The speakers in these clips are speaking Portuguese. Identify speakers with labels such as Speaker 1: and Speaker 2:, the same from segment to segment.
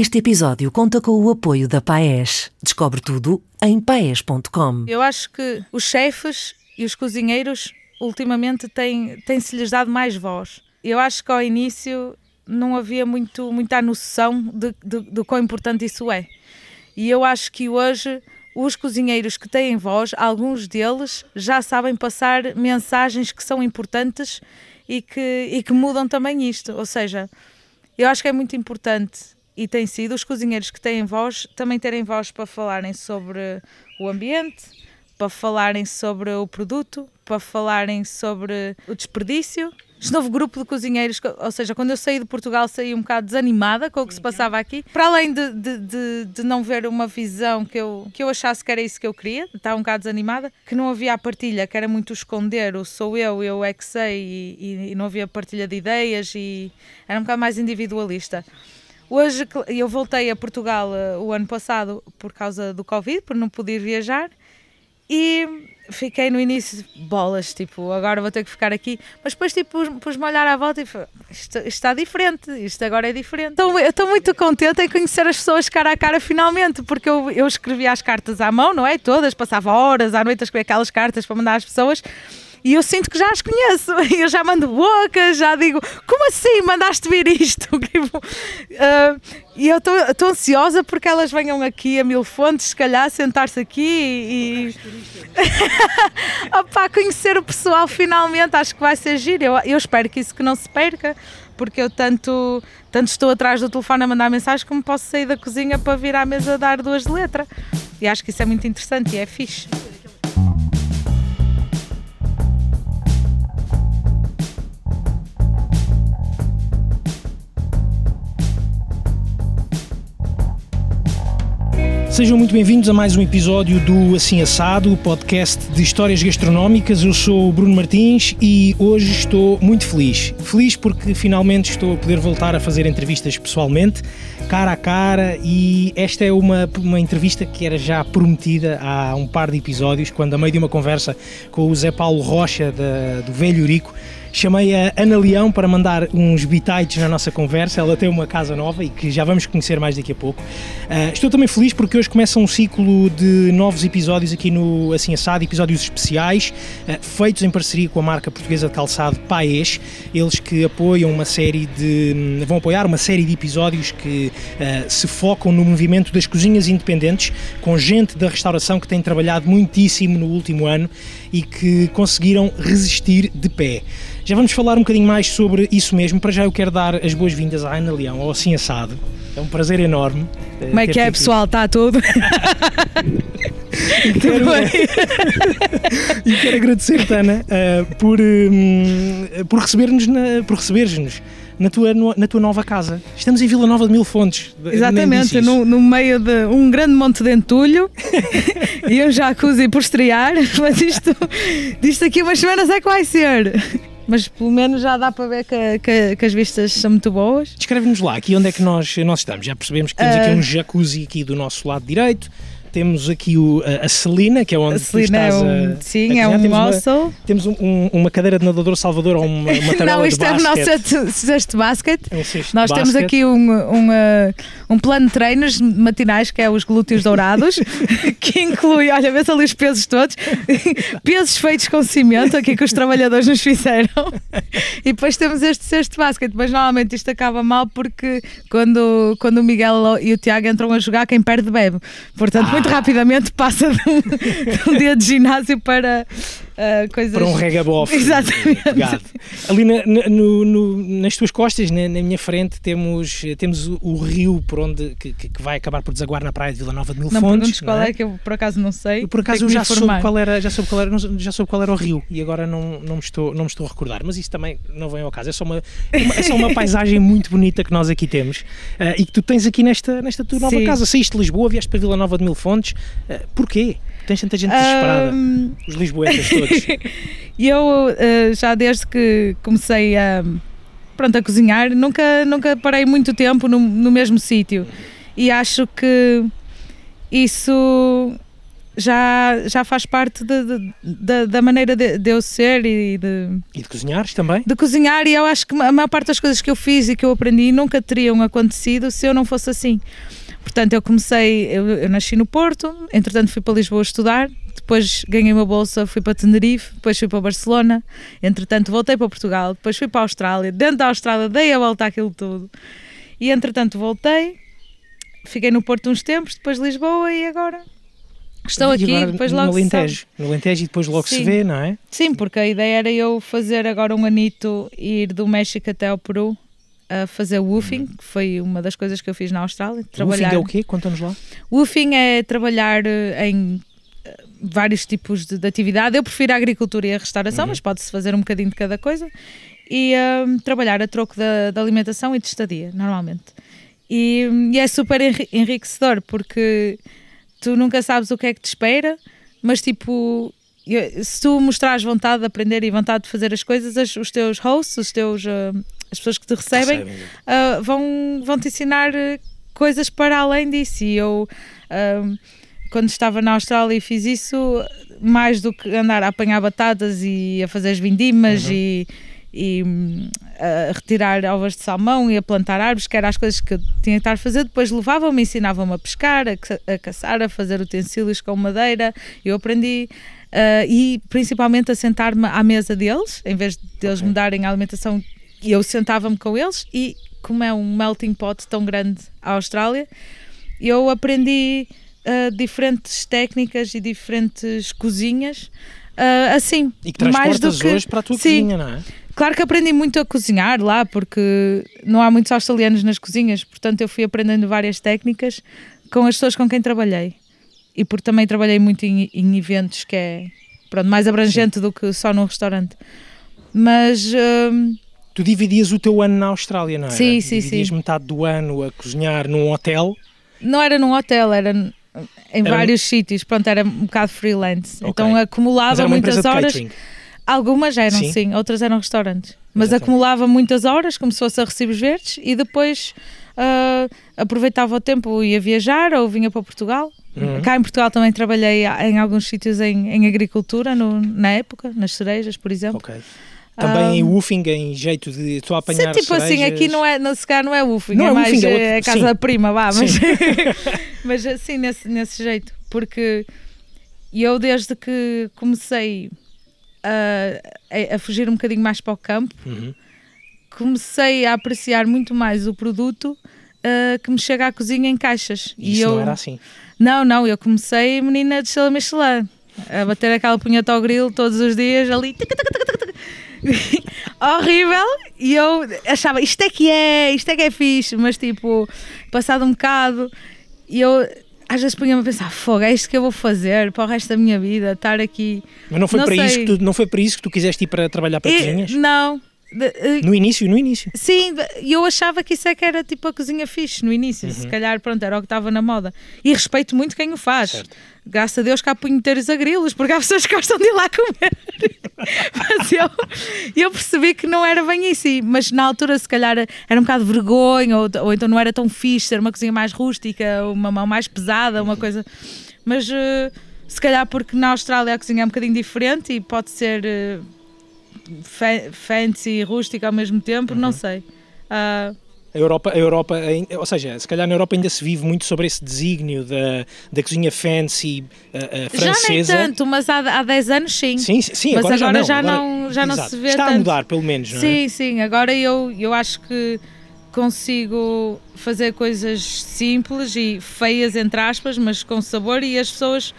Speaker 1: Este episódio conta com o apoio da Paes. Descobre tudo em paes.com.
Speaker 2: Eu acho que os chefes e os cozinheiros ultimamente têm, têm-se lhes dado mais voz. Eu acho que ao início não havia muito, muita noção de, de, de quão importante isso é. E eu acho que hoje os cozinheiros que têm voz, alguns deles já sabem passar mensagens que são importantes e que, e que mudam também isto. Ou seja, eu acho que é muito importante e tem sido os cozinheiros que têm voz também terem voz para falarem sobre o ambiente, para falarem sobre o produto, para falarem sobre o desperdício. Este novo grupo de cozinheiros, ou seja, quando eu saí de Portugal saí um bocado desanimada com o que se passava aqui, para além de, de, de, de, não ver uma visão que eu, que eu achasse que era isso que eu queria, estava um bocado desanimada, que não havia a partilha, que era muito esconder, o sou eu, eu é que sei, e, e não havia partilha de ideias, e era um bocado mais individualista. Hoje eu voltei a Portugal uh, o ano passado por causa do Covid, por não poder viajar e fiquei no início bolas, tipo, agora vou ter que ficar aqui, mas depois tipo pus-me a olhar à volta e falei, isto, isto, está diferente, isto agora é diferente. Então, eu estou muito contente em conhecer as pessoas cara a cara finalmente, porque eu, eu escrevia as cartas à mão, não é? Todas, passava horas à noite a escrever aquelas cartas para mandar às pessoas e eu sinto que já as conheço. Eu já mando boca, já digo, como assim mandaste vir isto? uh, e eu estou ansiosa porque elas venham aqui a Mil Fontes, se calhar, sentar-se aqui e. Opa, conhecer o pessoal finalmente, acho que vai ser giro. Eu, eu espero que isso que não se perca, porque eu tanto, tanto estou atrás do telefone a mandar mensagens como posso sair da cozinha para vir à mesa dar duas de letra. E acho que isso é muito interessante e é fixe.
Speaker 3: Sejam muito bem-vindos a mais um episódio do Assim Assado, podcast de histórias gastronómicas. Eu sou o Bruno Martins e hoje estou muito feliz. Feliz porque finalmente estou a poder voltar a fazer entrevistas pessoalmente, cara a cara, e esta é uma, uma entrevista que era já prometida há um par de episódios, quando a meio de uma conversa com o Zé Paulo Rocha, da, do Velho Urico, Chamei a Ana Leão para mandar uns bitites na nossa conversa. Ela tem uma casa nova e que já vamos conhecer mais daqui a pouco. Uh, estou também feliz porque hoje começa um ciclo de novos episódios aqui no Assim Assado, episódios especiais, uh, feitos em parceria com a marca portuguesa de calçado Paes. Eles que apoiam uma série de. vão apoiar uma série de episódios que uh, se focam no movimento das cozinhas independentes, com gente da restauração que tem trabalhado muitíssimo no último ano e que conseguiram resistir de pé. Já vamos falar um bocadinho mais sobre isso mesmo. Para já eu quero dar as boas-vindas à Ana Leão, ao Assim Assado. É um prazer enorme.
Speaker 2: Eh, Como é que é, pessoal? Está tudo?
Speaker 3: e quero, e quero agradecer-te, Ana, uh, por, um, por receber-nos por receberes-nos na tua, na tua nova casa. Estamos em Vila Nova de Mil Fontes.
Speaker 2: Exatamente, no, no, meio de um grande monte de entulho e um jacuzzi por estrear, mas isto, isto aqui umas semanas é que vai ser mas pelo menos já dá para ver que, que, que as vistas são muito boas.
Speaker 3: Descreve-nos lá, aqui onde é que nós, nós estamos. Já percebemos que temos uh, aqui um jacuzzi aqui do nosso lado direito, temos aqui o, a, Celina, que é onde a Celina é um,
Speaker 2: a, sim, a é um temos
Speaker 3: Uma, temos um, um, uma cadeira de nadador Salvador ou uma, uma
Speaker 2: Não,
Speaker 3: isto
Speaker 2: é
Speaker 3: o
Speaker 2: nosso cesto de basquete.
Speaker 3: É um cesto
Speaker 2: Nós temos aqui um, uma, um plano de treinos matinais que é os glúteos dourados, que inclui, olha, vê ali os pesos todos, pesos feitos com cimento, aqui que os trabalhadores nos fizeram. E depois temos este cesto de basquete, mas normalmente isto acaba mal porque quando, quando o Miguel e o Tiago entram a jogar, quem perde bebe. Portanto, ah. Muito rapidamente passa de um, de um dia de ginásio para uh, coisas.
Speaker 3: Para um regabof.
Speaker 2: Exatamente.
Speaker 3: Ali na, no, no, nas tuas costas, na, na, minha frente, temos, temos o, o rio por onde que, que, vai acabar por desaguar na praia de Vila Nova de Mil
Speaker 2: não
Speaker 3: Fontes.
Speaker 2: Não qual é? é, que eu por acaso não sei.
Speaker 3: Eu, por acaso eu já soube, qual era, já, soube qual era, já soube qual era o rio e agora não, não, me estou, não me estou a recordar. Mas isso também não vem ao caso. É só uma, é só uma paisagem muito bonita que nós aqui temos uh, e que tu tens aqui nesta, nesta tua nova Sim. casa. Saíste de Lisboa, vieste para Vila Nova de Mil Fontes. Uh, porquê? Tens tanta gente desesperada. Um... Os lisboetas todos.
Speaker 2: eu, uh, já desde que comecei a, pronto, a cozinhar, nunca, nunca parei muito tempo no, no mesmo sítio. E acho que isso já, já faz parte de, de, de, da maneira de, de, eu ser e de.
Speaker 3: E de cozinhares também?
Speaker 2: De cozinhar, e eu acho que a maior parte das coisas que eu fiz e que eu aprendi nunca teriam acontecido se eu não fosse assim. Portanto, eu comecei, eu, eu nasci no Porto, entretanto fui para Lisboa estudar, depois ganhei uma bolsa, fui para Tenerife, depois fui para Barcelona, entretanto voltei para Portugal, depois fui para a Austrália, dentro da Austrália dei a volta àquilo tudo e entretanto voltei, fiquei no Porto uns tempos, depois Lisboa e agora estou
Speaker 3: e
Speaker 2: aqui, depois logo
Speaker 3: no Alentejo, no Alentejo e depois logo Sim. se vê, não é?
Speaker 2: Sim, porque a ideia era eu fazer agora um anito e ir do México até ao Peru a fazer woofing, que foi uma das coisas que eu fiz na Austrália.
Speaker 3: Trabalhar... Woofing é o quê? Conta-nos lá.
Speaker 2: Woofing é trabalhar eh, em eh, vários tipos de, de, atividade. Eu prefiro a agricultura e a restauração, uhum. mas pode-se fazer um bocadinho de cada coisa. E um, trabalhar a troco da, da, alimentação e de estadia, normalmente. E, e é super enriquecedor, porque tu nunca sabes o que é que te espera, mas tipo, se tu mostrares vontade de aprender e vontade de fazer as coisas, os teus hosts, os teus uh, as pessoas que te recebem, recebem. Uh, vão, vão te ensinar ah, coisas para além disso. E eu, uh, quando estava na Austrália e fiz isso, mais do que andar a apanhar batatas e a fazer as vindimas uhum. e, e a retirar ovas de salmão e a plantar árvores, que eram as coisas que eu tinha que estar a fazer. Depois levavam-me, ensinavam-me a pescar, a, a caçar, a fazer utensílios com madeira. Eu aprendi. Uh, e principalmente a sentar-me à mesa deles, em vez de eles okay. me darem a alimentação e eu sentava-me com eles e como é um melting pot tão grande a Austrália, eu aprendi uh, diferentes técnicas e diferentes cozinhas uh, assim.
Speaker 3: E que mais do que hoje para a tua sim, cozinha, não é?
Speaker 2: Claro que aprendi muito a cozinhar lá, porque não há muitos australianos nas cozinhas, portanto eu fui aprendendo várias técnicas com as pessoas com quem trabalhei. E porque também trabalhei muito em, em eventos que é pronto, mais abrangente sim. do que só num restaurante. Mas uh,
Speaker 3: Tu dividias o teu ano na Austrália, não é?
Speaker 2: Sim, sim,
Speaker 3: dividias
Speaker 2: sim.
Speaker 3: metade do ano a cozinhar num hotel.
Speaker 2: Não era num hotel, era em era vários um... sítios. Pronto, era um bocado freelance. Okay. Então acumulava muitas horas. Algumas eram, sim. sim. outras eram restaurantes. Mas Exatamente. acumulava muitas horas, como se fosse a recibos verdes, e depois uh, aproveitava o tempo, ia viajar ou vinha para Portugal. Uhum. Cá em Portugal também trabalhei em alguns sítios em, em agricultura, no, na época, nas cerejas, por exemplo.
Speaker 3: Okay. Também um, woofing em jeito de estou a apanhar
Speaker 2: sim, tipo cerejas. assim, aqui não é, não, se calhar não é woofing, não é, é mais woofing, é, é casa sim. prima, vá, mas, mas assim, nesse, nesse jeito, porque eu desde que comecei a, a fugir um bocadinho mais para o campo, uhum. comecei a apreciar muito mais o produto uh, que me chega à cozinha em caixas.
Speaker 3: E Isso
Speaker 2: eu,
Speaker 3: não era assim?
Speaker 2: Não, não, eu comecei menina de Estrela Michelin, a bater aquela punheta ao grilo todos os dias ali, horrível. E eu achava, isto é que é, isto é que é fixe, mas tipo, passado um bocado, e eu às vezes punha-me a pensar, fogo, é isto que eu vou fazer para o resto da minha vida, estar aqui.
Speaker 3: Mas não foi, não para, isso que tu, não foi para isso que tu quiseste ir para trabalhar para e, cozinhas?
Speaker 2: Não,
Speaker 3: no início, no início.
Speaker 2: Sim, eu achava que isso é que era tipo a cozinha fixe no início, uhum. se calhar pronto, era o que estava na moda. E respeito muito quem o faz. Certo. Graças a Deus que há punheteiros a grilos, porque há pessoas que gostam de ir lá comer. mas eu, eu percebi que não era bem isso. Mas na altura, se calhar, era um bocado de vergonha, ou, ou então não era tão fixe ser uma cozinha mais rústica, uma mão mais pesada, uma coisa. Mas uh, se calhar porque na Austrália a cozinha é um bocadinho diferente e pode ser. Uh, fancy e rústica ao mesmo tempo, uhum. não sei. Uh,
Speaker 3: a Europa, a Europa, ou seja, se calhar na Europa ainda se vive muito sobre esse desígnio da, da cozinha fancy francesa.
Speaker 2: Já nem tanto, mas há, há 10 anos sim.
Speaker 3: Sim, sim,
Speaker 2: mas
Speaker 3: agora,
Speaker 2: agora já não, já não, já não se vê
Speaker 3: Está
Speaker 2: tanto.
Speaker 3: a mudar, pelo menos, não
Speaker 2: é? Sim, sim, agora eu, eu acho que consigo fazer coisas simples e feias, entre aspas, mas com sabor e as pessoas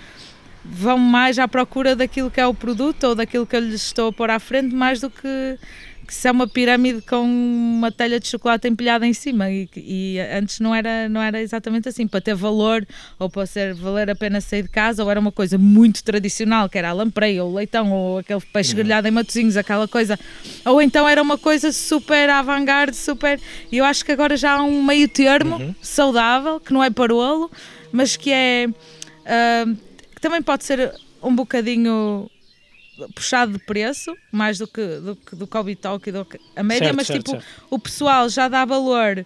Speaker 2: vão mais à procura daquilo que é o produto ou daquilo que eu lhes estou a pôr à frente, mais do que, que se é uma pirâmide com uma telha de chocolate empilhada em cima. E, e, antes não era, não era exatamente assim. Para ter valor ou para ser, valer a pena sair de casa, ou era uma coisa muito tradicional, que era a lampreia, ou o leitão, ou aquele peixe uhum. grelhado em matozinhos, aquela coisa. Ou então era uma coisa super avant-garde, super. E eu acho que agora já há um meio termo uhum. saudável, que não é parolo, mas que é. Uh, que também pode ser um bocadinho puxado de preço, mais do que do, que, do Kobe Talk e do a média, certo, mas certo, tipo, certo. o pessoal já dá valor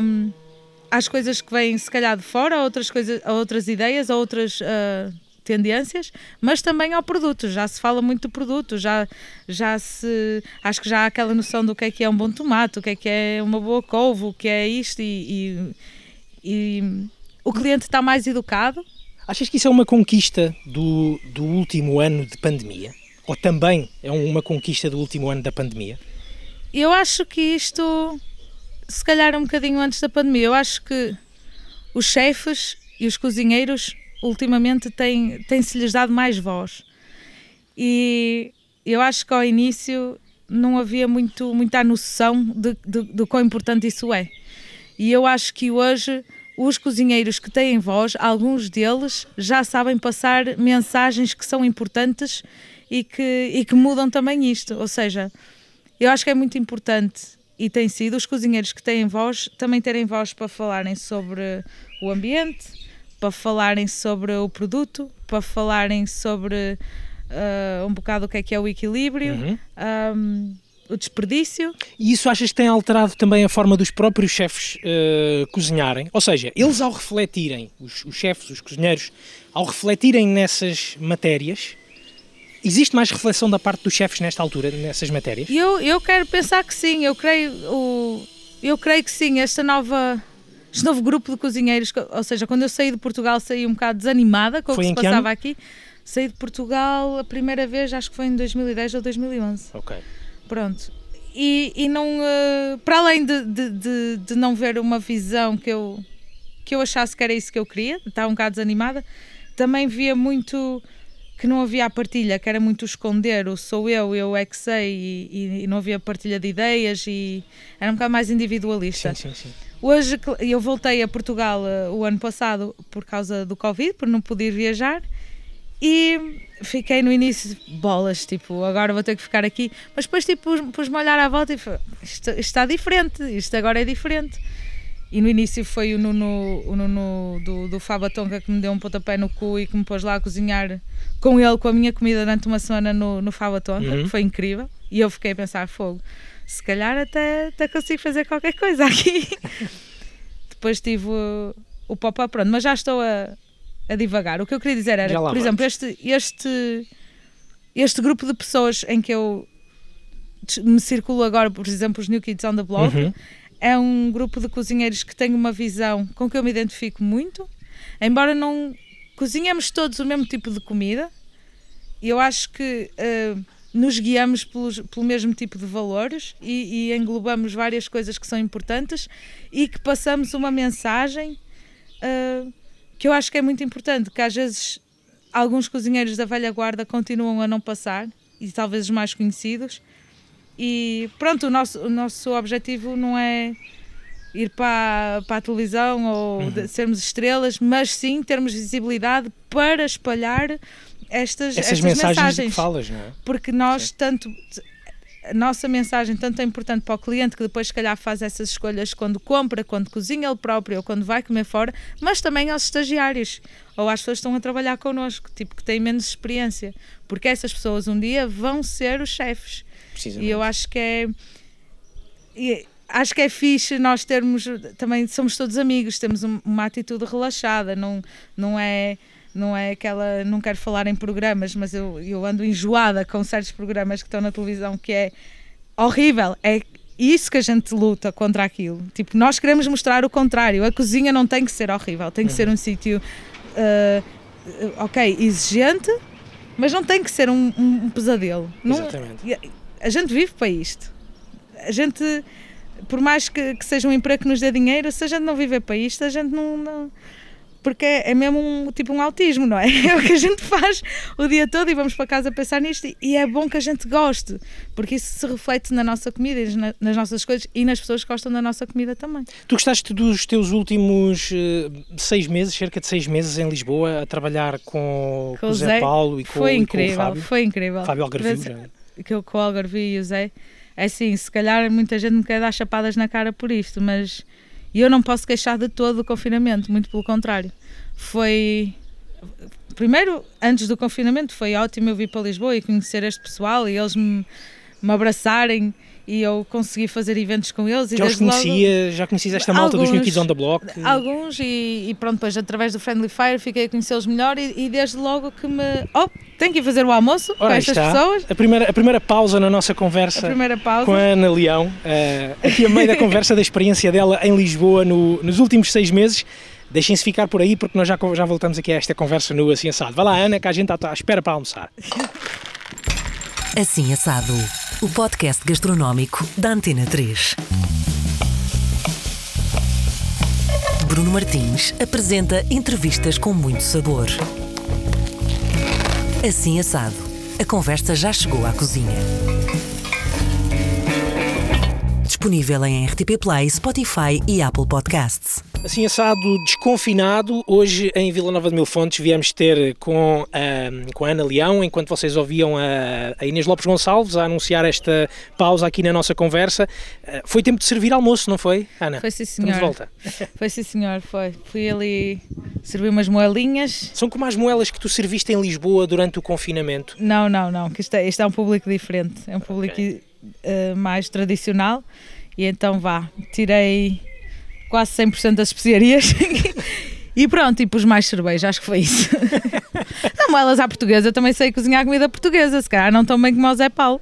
Speaker 2: um, às coisas que vêm se calhar de fora, a outras coisas, a outras ideias, a outras uh, tendências, mas também ao produto. Já se fala muito do produto, já, já se. Acho que já há aquela noção do que é que é um bom tomate, o que é que é uma boa couve, o que é isto, e, e, e o cliente está mais educado.
Speaker 3: Achas que isso é uma conquista do, do último ano de pandemia? Ou também é uma conquista do último ano da pandemia?
Speaker 2: Eu acho que isto, se calhar um bocadinho antes da pandemia, eu acho que os chefes e os cozinheiros ultimamente têm, têm-se lhes dado mais voz. E eu acho que ao início não havia muito, muita noção de, de, de quão importante isso é. E eu acho que hoje os cozinheiros que têm voz, alguns deles já sabem passar mensagens que são importantes e que, e que mudam também isto. Ou seja, eu acho que é muito importante e tem sido os cozinheiros que têm voz também terem voz para falarem sobre o ambiente, para falarem sobre o produto, para falarem sobre uh, um bocado o que é que é o equilíbrio. Uhum. Um, o desperdício.
Speaker 3: E isso achas que tem alterado também a forma dos próprios chefes uh, cozinharem? Ou seja, eles ao refletirem, os, os chefes, os cozinheiros, ao refletirem nessas matérias, existe mais reflexão da parte dos chefes nesta altura, nessas matérias?
Speaker 2: Eu, eu quero pensar que sim, eu creio, o, eu creio que sim, esta nova este novo grupo de cozinheiros, ou seja, quando eu saí de Portugal saí um bocado desanimada com o que se passava ano? aqui. Saí de Portugal a primeira vez, acho que foi em 2010 ou 2011.
Speaker 3: Ok.
Speaker 2: Pronto. E, e não, uh, para além de, de, de, de, não ver uma visão que eu, que eu achasse que era isso que eu queria, estava um bocado desanimada, também via muito que não havia a partilha, que era muito esconder, o sou eu, eu é que sei, e, e, não havia partilha de ideias e era um bocado mais individualista.
Speaker 3: Sim, sim, sim.
Speaker 2: Hoje eu voltei a Portugal uh, o ano passado por causa do Covid, por não poder viajar, e fiquei no início bolas, tipo, agora vou ter que ficar aqui. Mas depois tipo, pus-me a olhar à volta e foi, isto, isto, está diferente, isto agora é diferente. E no início foi o Nuno, o Nuno do, do Fabatonga que me deu um pontapé no cu e que me pôs lá a cozinhar com ele, com a minha comida durante uma semana no, no Fabatonga, uhum. que foi incrível. E eu fiquei a pensar, fogo, se calhar até, até consigo fazer qualquer coisa aqui. Depois tive o, o pop-up, pronto, mas já estou a, a divagar. O que eu queria dizer era, por exemplo, este, este, este grupo de pessoas em que eu me circulo agora, por exemplo, os New Kids on the Block, uhum. é um grupo de cozinheiros que tem uma visão com que eu me identifico muito, embora não cozinhemos todos o mesmo tipo de comida, eu acho que uh, nos guiamos pelos, pelo mesmo tipo de valores e, e, englobamos várias coisas que são importantes e que passamos uma mensagem uh, que eu acho que é muito importante, que às vezes alguns cozinheiros da velha guarda continuam a não passar, e talvez os mais conhecidos. E pronto, o nosso, o nosso objetivo não é ir para, para a televisão ou uhum. sermos estrelas, mas sim termos visibilidade para espalhar estas,
Speaker 3: Essas
Speaker 2: estas
Speaker 3: mensagens,
Speaker 2: mensagens.
Speaker 3: que falas, não é?
Speaker 2: Porque nós sim. tanto a nossa mensagem tanto é importante para o cliente que depois se calhar faz essas escolhas quando compra, quando cozinha ele próprio ou quando vai comer fora, mas também aos estagiários ou às pessoas que estão a trabalhar connosco, tipo que têm menos experiência, porque essas pessoas um dia vão ser os chefes. E eu acho que é e acho que é fixe nós termos também somos todos amigos, temos uma atitude relaxada, não não é não é aquela. Não quero falar em programas, mas eu, eu ando enjoada com certos programas que estão na televisão que é horrível. É isso que a gente luta contra aquilo. Tipo, nós queremos mostrar o contrário. A cozinha não tem que ser horrível, tem que uhum. ser um sítio, uh, ok, exigente, mas não tem que ser um, um, um pesadelo.
Speaker 3: Exatamente.
Speaker 2: Não, a gente vive para isto. A gente, por mais que, que, seja um emprego que nos dê dinheiro, se a gente não viver para isto, a gente não, não porque é, é mesmo um, tipo um autismo, não é? É o que a gente faz o dia todo e vamos para casa pensar nisto e é bom que a gente goste, porque isso se reflete na nossa comida, nas nossas coisas e nas pessoas que gostam da nossa comida também.
Speaker 3: Tu gostaste dos teus últimos uh, seis meses, cerca de seis meses em Lisboa, a trabalhar com, com o Zé, Zé Paulo e com,
Speaker 2: foi incrível,
Speaker 3: e com o Fábio?
Speaker 2: Foi incrível.
Speaker 3: Fábio Algarvio,
Speaker 2: Que eu com o Algarvio e o Zé. É assim, se calhar muita gente me quer dar chapadas na cara por isto, mas eu não posso queixar de todo do confinamento, muito pelo contrário. Foi primeiro, antes do confinamento, foi ótimo eu vir para Lisboa e conhecer este pessoal e eles me, me abraçarem e eu consegui fazer eventos com eles.
Speaker 3: Já os conhecia, logo, já conhecia esta malta alguns, dos New Kids on the Block?
Speaker 2: Alguns, e, e, pronto, depois através do Friendly Fire fiquei a conhecê-los melhor e, e, desde logo que me. Oh, tenho que ir fazer o almoço Ora, com estas está. pessoas.
Speaker 3: A primeira, a primeira pausa na nossa conversa com a Ana Leão, uh, aqui a meio da conversa da experiência dela em Lisboa no, nos últimos seis meses. Deixem-se ficar por aí porque nós já, já voltamos aqui a esta conversa no Assim Assado. Vai lá, Ana, que a gente está à espera para almoçar.
Speaker 1: Assim Assado o podcast gastronómico da Antena 3. Bruno Martins apresenta entrevistas com muito sabor. Assim assado, a conversa já chegou à cozinha. Disponível em RTP Play, Spotify e Apple Podcasts.
Speaker 3: Assim assado desconfinado, hoje em Vila Nova de Mil Fontes viemos ter com, a, com a Ana Leão, enquanto vocês ouviam a, a, Inês Lopes Gonçalves a anunciar esta pausa aqui na nossa conversa. Eh, foi tempo de servir almoço, não foi, Ana?
Speaker 2: Foi sim, senhor.
Speaker 3: Estamos de volta.
Speaker 2: Foi sim, senhor, foi. Fui ali servir umas moelinhas.
Speaker 3: São como as moelas que tu serviste em Lisboa durante o confinamento?
Speaker 2: Não, não, não, que isto é, isto é um público diferente, é um público okay. Uh, mais tradicional e então vá, tirei quase 100% das especiarias. E pronto, e pus mais cerveja, acho que foi isso. não, elas à portuguesa, eu também sei cozinhar comida portuguesa, se calhar não tão bem como o Zé Paulo.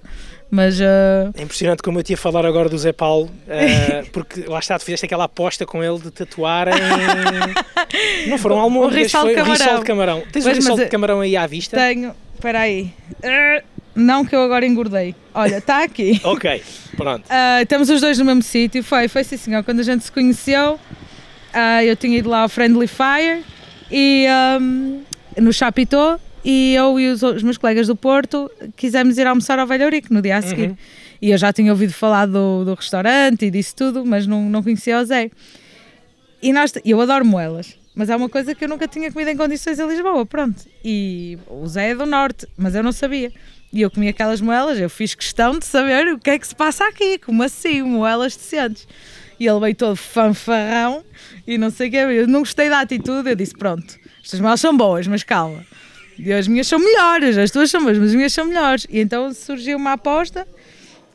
Speaker 2: Mas, uh...
Speaker 3: É impressionante como eu tinha a falar agora do Zé Paulo, uh, porque lá está, tu fizeste aquela aposta com ele de tatuar em. Não foram almoços, foi o rissol de camarão. Tens o rissol de camarão aí à vista?
Speaker 2: Tenho, espera aí. Uh, não que eu agora engordei. Olha, está aqui.
Speaker 3: ok, pronto.
Speaker 2: Uh, estamos os dois no mesmo sítio. Foi, foi sim, senhor. Quando a gente se conheceu, uh, eu tinha ido lá ao Friendly Fire e um, no Chapitó e eu e os, os, meus colegas do Porto quisemos ir almoçar ao Velho no dia a seguir. Uhum. E eu já tinha ouvido falar do, do restaurante e disso tudo, mas não, não conhecia o Zé. E nós, eu adoro moelas. Mas é uma coisa que eu nunca tinha comido em condições em Lisboa, pronto. E o Zé é do Norte, mas eu não sabia. E eu comi aquelas moelas, eu fiz questão de saber o que é que se passa aqui, como assim, moelas decentes. E ele veio todo fanfarrão e não sei o que, eu não gostei da atitude, eu disse, pronto, estas moelas são boas, mas calma. E as minhas são melhores, as tuas são boas, mas as minhas são melhores. E então surgiu uma aposta,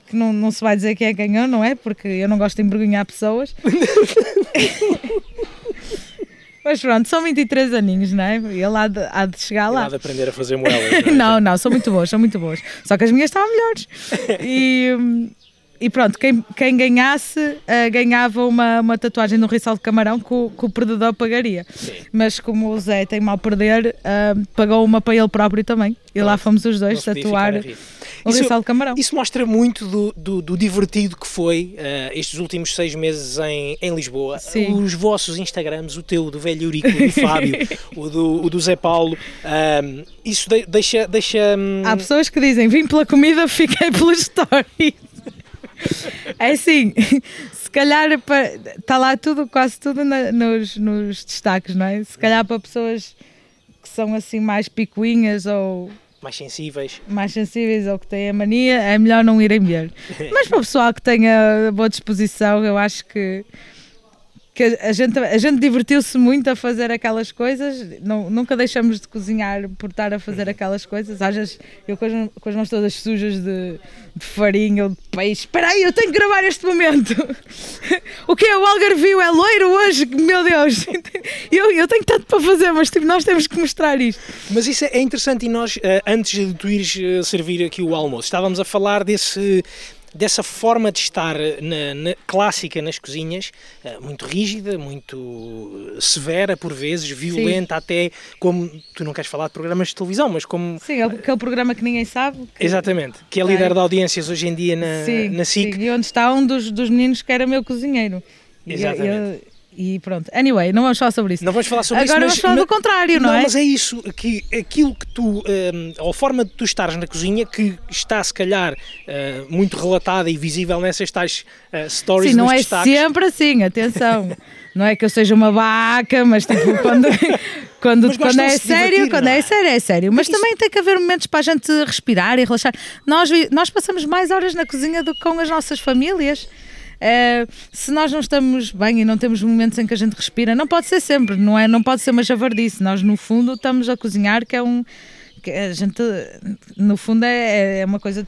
Speaker 2: que não, não se vai dizer quem é ganhou, não é? Porque eu não gosto de envergonhar pessoas. Mas pronto, são 23 aninhos, não é? E ele há de, há de chegar lá.
Speaker 3: Há de aprender a fazer moelas.
Speaker 2: Não, é? não, não, são muito boas, são muito boas. Só que as minhas estavam melhores. E, e pronto, quem, quem ganhasse uh, ganhava uma, uma tatuagem no rissal de camarão que o, que o perdedor pagaria. Sim. Mas como o Zé tem mal perder, uh, pagou uma para ele próprio também. E lá fomos os dois tatuar isso.
Speaker 3: Isso mostra muito do, do, do divertido que foi uh, estes últimos seis meses em, em Lisboa. Sim. Os vossos Instagrams, o teu, do velho Eurico, do Fábio, o, do, o do Zé Paulo, um, isso de, deixa. deixa um...
Speaker 2: Há pessoas que dizem: vim pela comida, fiquei pela história. É assim, se calhar está lá tudo, quase tudo na, nos, nos destaques, não é? Se calhar para pessoas que são assim mais picuinhas ou
Speaker 3: mais sensíveis.
Speaker 2: Mais sensíveis ou que têm a mania, é melhor não irem ver. Mas para o pessoal que tenha boa disposição, eu acho que que a gente, a gente divertiu-se muito a fazer aquelas coisas, não, nunca deixamos de cozinhar por estar a fazer aquelas coisas. Às vezes eu com as, com as mãos todas sujas de, de farinha ou de peixe, espera aí, eu tenho que gravar este momento. o que é? O Algarvio é loiro hoje? Meu Deus, eu, eu tenho tanto para fazer, mas tipo, nós temos que mostrar isto.
Speaker 3: Mas isso é interessante e nós, eh, antes de tu ires eh, servir aqui o almoço, estávamos a falar desse dessa forma de estar na, na, clássica nas cozinhas, eh, muito rígida, muito severa por vezes, violenta Sim. até, como tu não queres falar de programas de televisão, mas como...
Speaker 2: Sim, aquele programa que ninguém sabe.
Speaker 3: Que... Exatamente, que é líder é. de audiências hoje em dia na, sim, na SIC.
Speaker 2: Sim. E onde está um dos, dos meninos que era meu cozinheiro.
Speaker 3: Exatamente. Eu,
Speaker 2: e pronto. Anyway, não vamos falar sobre isso.
Speaker 3: Não vamos falar sobre
Speaker 2: Agora
Speaker 3: isso.
Speaker 2: Agora vamos falar do contrário, não, não, é?
Speaker 3: Mas é isso, que aquilo que tu, ou a forma de tu estares na cozinha, que está se calhar uh, muito relatada e visível nessas tais uh, stories
Speaker 2: Sim, não é
Speaker 3: destaques.
Speaker 2: sempre assim, atenção. não é que eu seja uma vaca, mas tipo, quando, quando, quando é sério, divertir, quando é? é? sério, é sério. Mas, mas também tem que haver momentos para a gente respirar e relaxar. Nós, nós passamos mais horas na cozinha do que com as nossas famílias. Uh, se nós não estamos bem e não temos momentos em que a gente respira, não pode ser sempre, não é? Não pode ser uma javardice. Nós, no fundo, estamos a cozinhar, que é um. Que a gente, no fundo, é, é uma coisa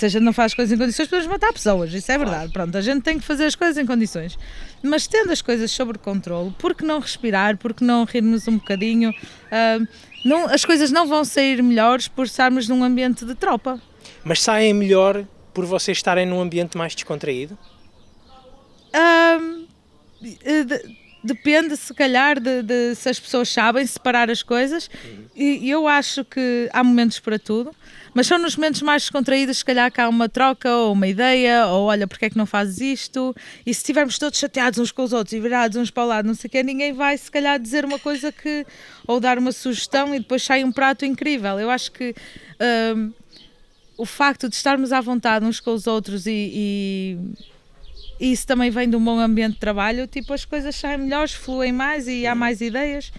Speaker 2: se a gente não faz as coisas em condições, podemos matar pessoas, isso é verdade. Pronto, a gente tem que fazer as coisas em condições. Mas tendo as coisas sob controle, por que não respirar, por que não rirmos um bocadinho? Uh, não, as coisas não vão sair melhores por estarmos num ambiente de tropa.
Speaker 3: Mas saem melhor por vocês estarem num ambiente mais descontraído?
Speaker 2: Uh, de, depende, se calhar, de, de, se as pessoas sabem separar as coisas. Uhum. E eu acho que há momentos para tudo. Mas são nos momentos mais descontraídos, se calhar que há uma troca ou uma ideia, ou olha, porque é que não fazes isto? E se estivermos todos chateados uns com os outros e virados uns para o lado, não sei o quê, ninguém vai se calhar dizer uma coisa que. ou dar uma sugestão e depois sai um prato incrível. Eu acho que. O facto de estarmos à vontade uns com os outros e, e isso também vem de um bom ambiente de trabalho, tipo, as coisas saem melhores, fluem mais e há mais ideias.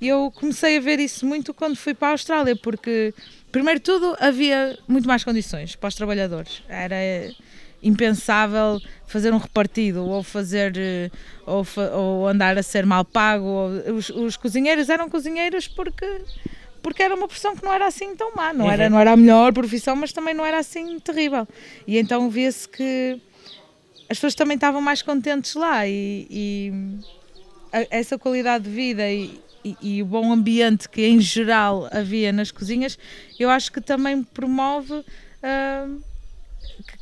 Speaker 2: E eu comecei a ver isso muito quando fui para a Austrália, porque primeiro de tudo, havia muito mais condições para os trabalhadores. Era impensável fazer um repartido ou fazer eh, ou, ou andar a ser mal pago. Os, os, cozinheiros eram cozinheiros porque porque era uma profissão que não era assim tão má, não era, uhum. não era a melhor profissão, mas também não era assim terrível. E então via-se que as pessoas também estavam mais contentes lá e, e essa qualidade de vida e, e, e, o bom ambiente que em geral havia nas cozinhas, eu acho que também promove uh,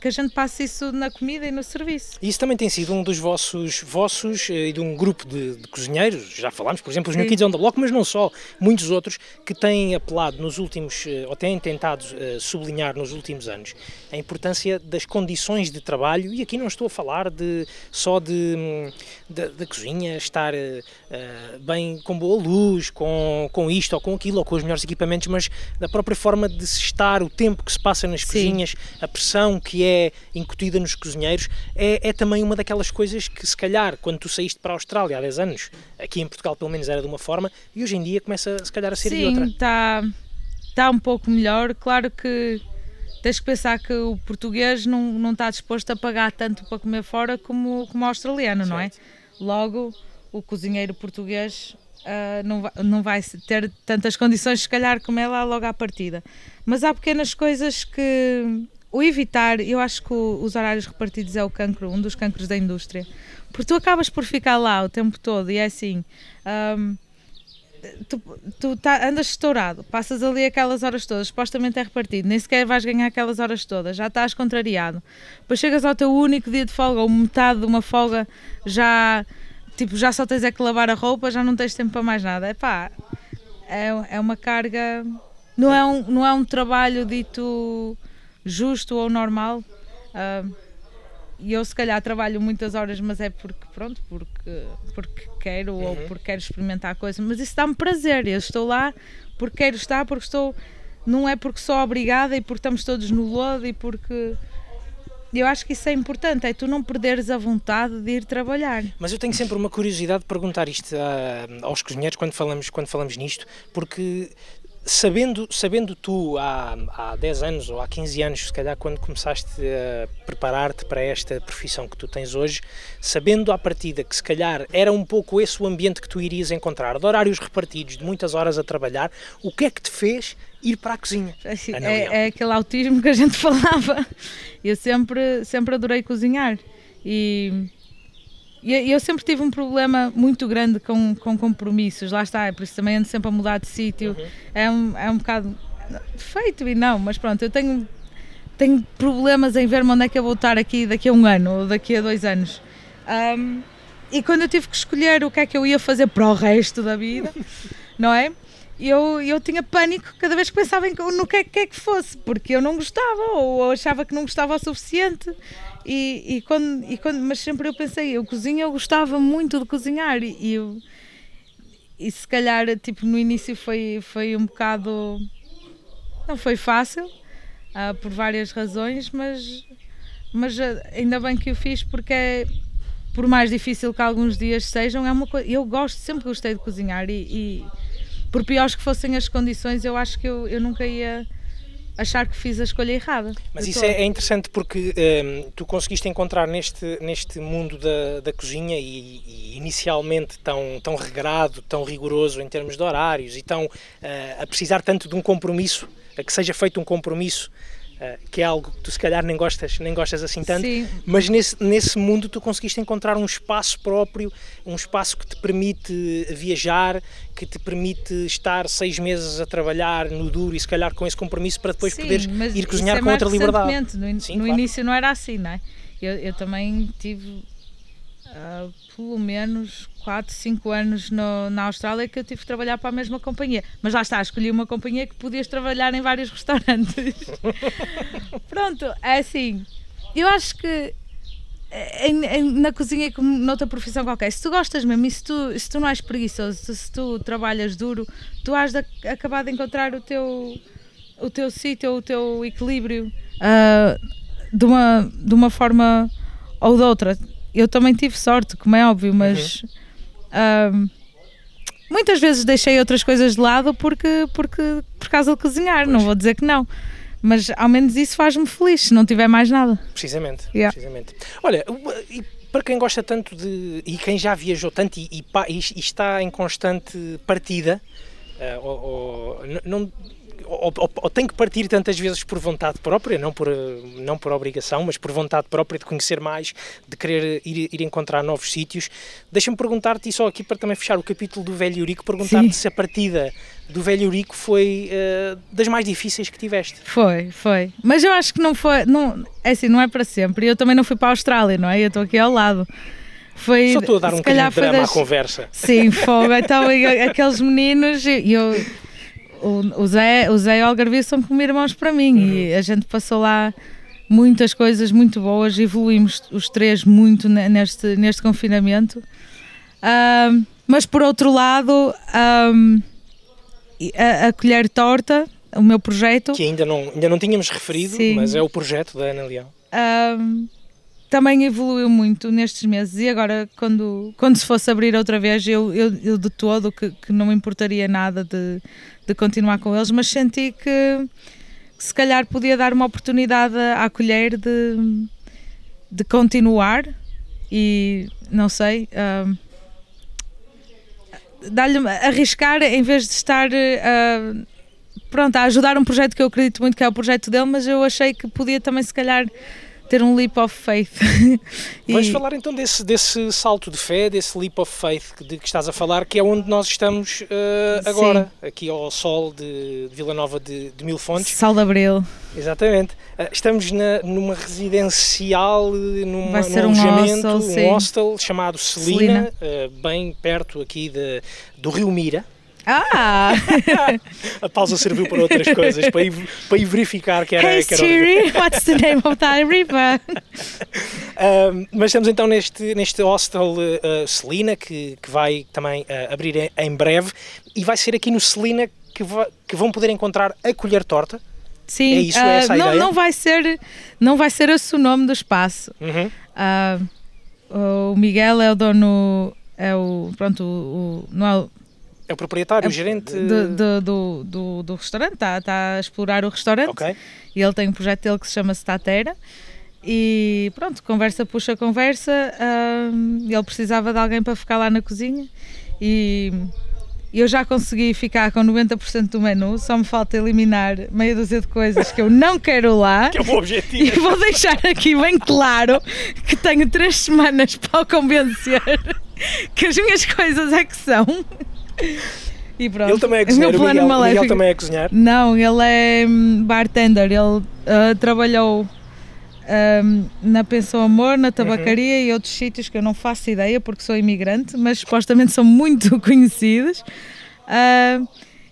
Speaker 2: que a gente passe isso na comida e no serviço.
Speaker 3: Isso também tem sido um dos vossos, vossos eh, e de um grupo de, de cozinheiros, já falámos, por exemplo, os New Kids on the Block, mas não só, muitos outros que têm apelado nos últimos, eh, ou têm tentado uh, sublinhar nos últimos anos, a importância das condições de trabalho, e aqui não estou a falar de, só de, da cozinha estar uh, bem com boa luz, com, com isto ou com aquilo, ou com os melhores equipamentos, mas da própria forma de se estar, o tempo que se passa nas Sim. cozinhas, a pressão que é incutida nos cozinheiros, é, é também uma daquelas coisas que, se calhar, quando tu saíste para a Austrália há 10 anos, aqui em Portugal pelo menos era de uma forma, e hoje em dia começa, se calhar, a ser
Speaker 2: Sim,
Speaker 3: de outra.
Speaker 2: Sim, está tá um pouco melhor. Claro que tens que pensar que o português não, não está disposto a pagar tanto para comer fora como, como o australiano, certo. não é? Logo, o cozinheiro português Uh, não, vai, não vai ter tantas condições, se calhar, como é lá logo à partida. Mas há pequenas coisas que, o evitar, eu acho que os horários repartidos é o cancro, um dos cancros da indústria. Porque tu acabas por ficar lá o tempo todo e é assim. Um, tu, tu tá, andas estourado, passas ali aquelas horas todas, supostamente é repartido, nem sequer vais ganhar aquelas horas todas, já estás contrariado. Depois chegas ao teu único dia de folga, ou metade de uma folga, já, tipo, já só tens é que lavar a roupa, já não tens tempo para mais nada. É pá, é uma carga. Não é um, não é um trabalho dito justo ou normal. Uh, e eu se calhar trabalho muitas horas, mas é porque pronto, porque, porque quero uhum. ou porque quero experimentar coisas, mas isso dá-me prazer. Eu estou lá porque quero estar, porque estou. Não é porque sou obrigada e porque estamos todos no lodo e porque. Eu acho que isso é importante, é tu não perderes a vontade de ir trabalhar.
Speaker 3: Mas eu tenho sempre uma curiosidade de perguntar isto a, aos cozinheiros quando falamos, quando falamos nisto, porque sabendo, sabendo tu há, há 10 anos ou há 15 anos, se calhar quando começaste a preparar-te para esta profissão que tu tens hoje, sabendo à partida que se calhar era um pouco esse o ambiente que tu irias encontrar, de horários repartidos, de muitas horas a trabalhar, o que é que te fez ir para a cozinha?
Speaker 2: É, é, é aquele autismo que a gente falava. Eu sempre, sempre adorei cozinhar e e eu sempre tive um problema muito grande com, com compromissos, lá está, é por isso também ando sempre a mudar de sítio. Uhum. É, um, é um bocado feito e não, mas pronto, eu tenho, tenho problemas em ver onde é que eu vou estar aqui daqui a um ano ou daqui a dois anos. Um, e quando eu tive que escolher o que é que eu ia fazer para o resto da vida, não é? Eu, eu tinha pânico cada vez que pensava em, no que é, que é que fosse, porque eu não gostava ou achava que não gostava o suficiente. E, e, quando, e quando, mas sempre eu pensei, eu cozinho, eu gostava muito de cozinhar e, eu, e se calhar tipo, no início foi, foi um bocado. não foi fácil, uh, por várias razões, mas, mas ainda bem que o fiz porque é, por mais difícil que alguns dias sejam, é uma coisa. Eu gosto, sempre gostei de cozinhar e, e por piores que fossem as condições, eu acho que eu, eu nunca ia achar que fiz a escolha errada.
Speaker 3: Mas isso é, é, interessante porque um, tu conseguiste encontrar neste, neste mundo da, da cozinha e, e, inicialmente tão, tão regrado, tão rigoroso em termos de horários e tão uh, a precisar tanto de um compromisso, a que seja feito um compromisso uh, que é algo que tu se calhar nem gostas, nem gostas assim tanto,
Speaker 2: Sim.
Speaker 3: mas nesse, nesse mundo tu conseguiste encontrar um espaço próprio, um espaço que te permite viajar, que te permite estar seis meses a trabalhar no duro e se calhar com esse compromisso para depois
Speaker 2: Sim,
Speaker 3: poderes ir cozinhar
Speaker 2: é
Speaker 3: com outra liberdade.
Speaker 2: No, in-
Speaker 3: Sim,
Speaker 2: no
Speaker 3: claro.
Speaker 2: início não era assim, não é? Eu, eu também tive ah, pelo menos 4, 5 anos no- na Austrália que eu tive que trabalhar para a mesma companhia. Mas lá está, escolhi uma companhia que podias trabalhar em vários restaurantes. Pronto, é assim. Eu acho que em- em- na cozinha como noutra profissão qualquer. Se tu gostas mesmo e se tu, se tu não és preguiçoso, se, tu trabalhas duro, tu has de ac- acabar de encontrar o teu, o teu sítio, o teu equilíbrio ah, de, uma, de uma forma ou de outra. Eu também tive sorte, como é óbvio, mas ah, muitas vezes deixei outras coisas de lado porque, porque por causa de cozinhar, não vou dizer que não. Mas ao menos isso faz-me feliz, se não tiver mais nada.
Speaker 3: Precisamente,
Speaker 2: Yeah.
Speaker 3: precisamente. Olha, e para quem gosta tanto de. e quem já viajou tanto e, e e- está em constante partida, eh, ou, ou- não, ou, ou- ou tem que partir tantas vezes por vontade própria, não por, não por obrigação, mas por vontade própria de conhecer mais, de querer ir, ir encontrar novos sítios. Deixa-me perguntar-te, e só aqui para também fechar o capítulo do Velho Eurico, perguntar-te se a partida do Velho Eurico foi eh, das mais difíceis que tiveste.
Speaker 2: Foi, foi. Mas eu acho que não foi. Não, é assim, não é para sempre. Eu também não fui para a Austrália, não é? Eu estou aqui ao lado. Foi,
Speaker 3: Só estou a dar um bocadinho de drama
Speaker 2: das-
Speaker 3: à conversa.
Speaker 2: Sim, fogo. Então, aqueles meninos, e eu, o, o Zé, o Zé e o Algarvio são como irmãos para mim
Speaker 3: Uhum.
Speaker 2: e a gente passou lá muitas coisas muito boas, evoluímos os três muito ne- neste, neste confinamento. Ahm, mas por outro lado, e a, a colher torta, o meu projeto,
Speaker 3: que ainda não, ainda não tínhamos referido,
Speaker 2: Sim.
Speaker 3: mas é o projeto da Ana Leão.
Speaker 2: Ahm, também evoluiu muito nestes meses e agora quando, quando se fosse abrir outra vez eu, eu, eu de todo que, que não me importaria nada de, de continuar com eles, mas senti que, que se calhar podia dar uma oportunidade à colher de, de continuar e não sei ahm, dar-lhe arriscar em vez de estar ah, pronto, a ajudar um projeto que eu acredito muito que é o projeto dele, mas eu achei que podia também se calhar ter um leap of faith. E-
Speaker 3: Vamos falar então desse, desse salto de fé, desse leap of faith de que estás a falar, que é onde nós estamos
Speaker 2: Sim.
Speaker 3: agora, aqui ao sol de, de Vila Nova de, de Mil Fontes.
Speaker 2: Sal de Abril.
Speaker 3: Exatamente. Eh, estamos na- numa residencial, eh, numa,
Speaker 2: Vai
Speaker 3: num
Speaker 2: ser um
Speaker 3: alojamento,
Speaker 2: hostel,
Speaker 3: um
Speaker 2: sim.
Speaker 3: hostel chamado Celina, eh, bem perto aqui de, do Rio Mira.
Speaker 2: Ah!
Speaker 3: A pausa serviu para outras coisas, para ir, para ir verificar que era,
Speaker 2: hey
Speaker 3: que era o-
Speaker 2: Siri, what's the name of that river?
Speaker 3: Um, mas estamos então neste, neste hostel uh, Celina, que, que vai também uh, abrir em, em breve, e vai ser aqui no Celina que, va- que vão poder encontrar a colher torta.
Speaker 2: Sim,
Speaker 3: É isso, é
Speaker 2: ah,
Speaker 3: essa
Speaker 2: não,
Speaker 3: ideia?
Speaker 2: não vai ser não vai ser esse o nome do espaço.
Speaker 3: Uhum.
Speaker 2: Ah, o Miguel é o dono, é o pronto, o, o- não é o,
Speaker 3: É o proprietário, o gerente.
Speaker 2: do, do, do, do, do restaurante, está tá a explorar o restaurante.
Speaker 3: Ok.
Speaker 2: E ele tem um projeto dele que se chama Statera. E pronto, conversa puxa conversa. hum, ele precisava de alguém para ficar lá na cozinha. E eu já consegui ficar com 90% do menu, só me falta eliminar meia dúzia de coisas que eu não quero lá.
Speaker 3: Que é o meu
Speaker 2: E
Speaker 3: objetivo.
Speaker 2: vou deixar aqui bem claro que tenho três semanas para o convencer que as minhas coisas é que são. E pronto.
Speaker 3: Ele também é
Speaker 2: o
Speaker 3: cozinhar,
Speaker 2: meu
Speaker 3: o
Speaker 2: plano
Speaker 3: Miguel, o Miguel
Speaker 2: maléfico.
Speaker 3: também é cozinhar.
Speaker 2: Não, ele é hum, bartender. Ele ah, trabalhou hum, na Pensão Amor, na tabacaria e outros sítios que eu não faço ideia porque sou imigrante, mas supostamente são muito conhecidos. Ah,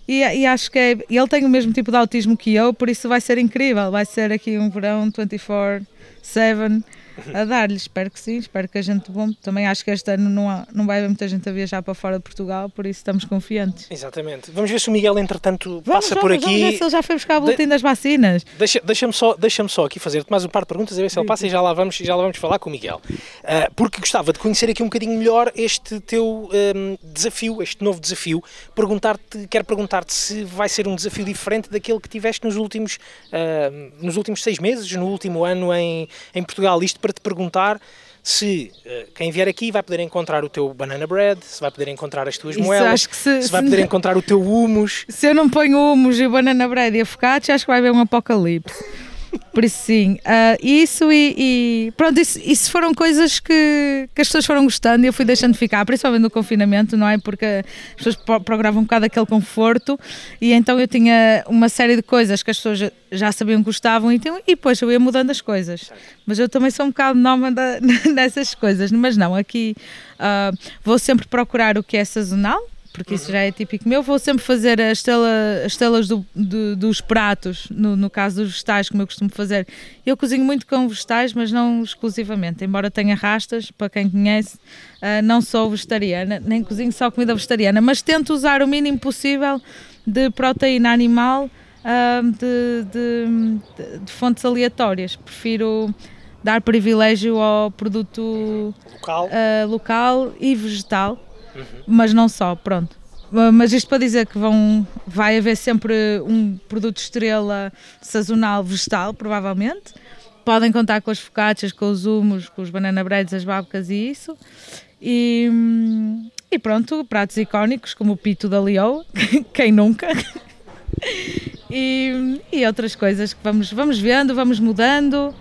Speaker 2: e, e acho que é, ele tem o mesmo tipo de autismo que eu, por isso vai ser incrível. Vai ser aqui um verão 24-7 a dar-lhe. Espero que sim, espero que a gente. Bom, também acho que este ano não, há- não vai haver muita gente a viajar para fora de Portugal, por isso estamos confiantes.
Speaker 3: Exatamente. Vamos ver se o Miguel, entretanto, passa
Speaker 2: vamos,
Speaker 3: por
Speaker 2: vamos ver
Speaker 3: aqui.
Speaker 2: se ele já foi buscar o boletim das vacinas.
Speaker 3: Deixa- Deixa-me só, deixa só aqui fazer-te mais um par de perguntas a ver se ele passa e já lá vamos, já lá vamos falar com o Miguel. Ah, porque gostava de conhecer aqui um bocadinho melhor este teu ahm, desafio, este novo desafio. Perguntar-te, quero perguntar-te se vai ser um desafio diferente daquele que tiveste nos últimos, ahm, nos últimos seis meses, no último ano em, em Portugal. Isto para te perguntar se ah, quem vier aqui vai poder encontrar o teu banana bread, se vai poder encontrar as tuas
Speaker 2: Isso,
Speaker 3: moelas,
Speaker 2: se-
Speaker 3: se vai poder encontrar o teu humus.
Speaker 2: Se eu não ponho humus e banana bread e a focaccia, acho que vai haver um apocalipse. Por isso sim, uh, isso e, e, pronto, isso, isso foram coisas que, que as pessoas foram gostando e eu fui deixando ficar, principalmente no confinamento, não é? Porque as pessoas procuravam um bocado aquele conforto e então eu tinha uma série de coisas que as pessoas já sabiam que gostavam e, então, e depois eu ia mudando as coisas. Mas eu também sou um bocado nómada nessas coisas, mas não, aqui uh, vou sempre procurar o que é sazonal, porque isso já é típico meu. Vou sempre fazer as, estela, as telas do, do, dos pratos, no, no caso dos vegetais, como eu costumo fazer. Eu cozinho muito com vegetais, mas não exclusivamente. Embora tenha rastas, para quem conhece, uh, não sou vegetariana, nem cozinho só comida vegetariana, mas tento usar o mínimo possível de proteína animal uh, de, de, de, fontes aleatórias. Prefiro dar privilégio ao produto
Speaker 3: local,
Speaker 2: uh, local e vegetal mas não só, pronto. Mas isto para dizer que vão, vai haver sempre um produto estrela sazonal vegetal, provavelmente. Podem contar com as focaccias, com os humos, com os banana breads, as babcas e isso. E, e pronto, pratos icónicos como o pito da Leo, quem nunca? E, e outras coisas que vamos, vamos vendo, vamos mudando.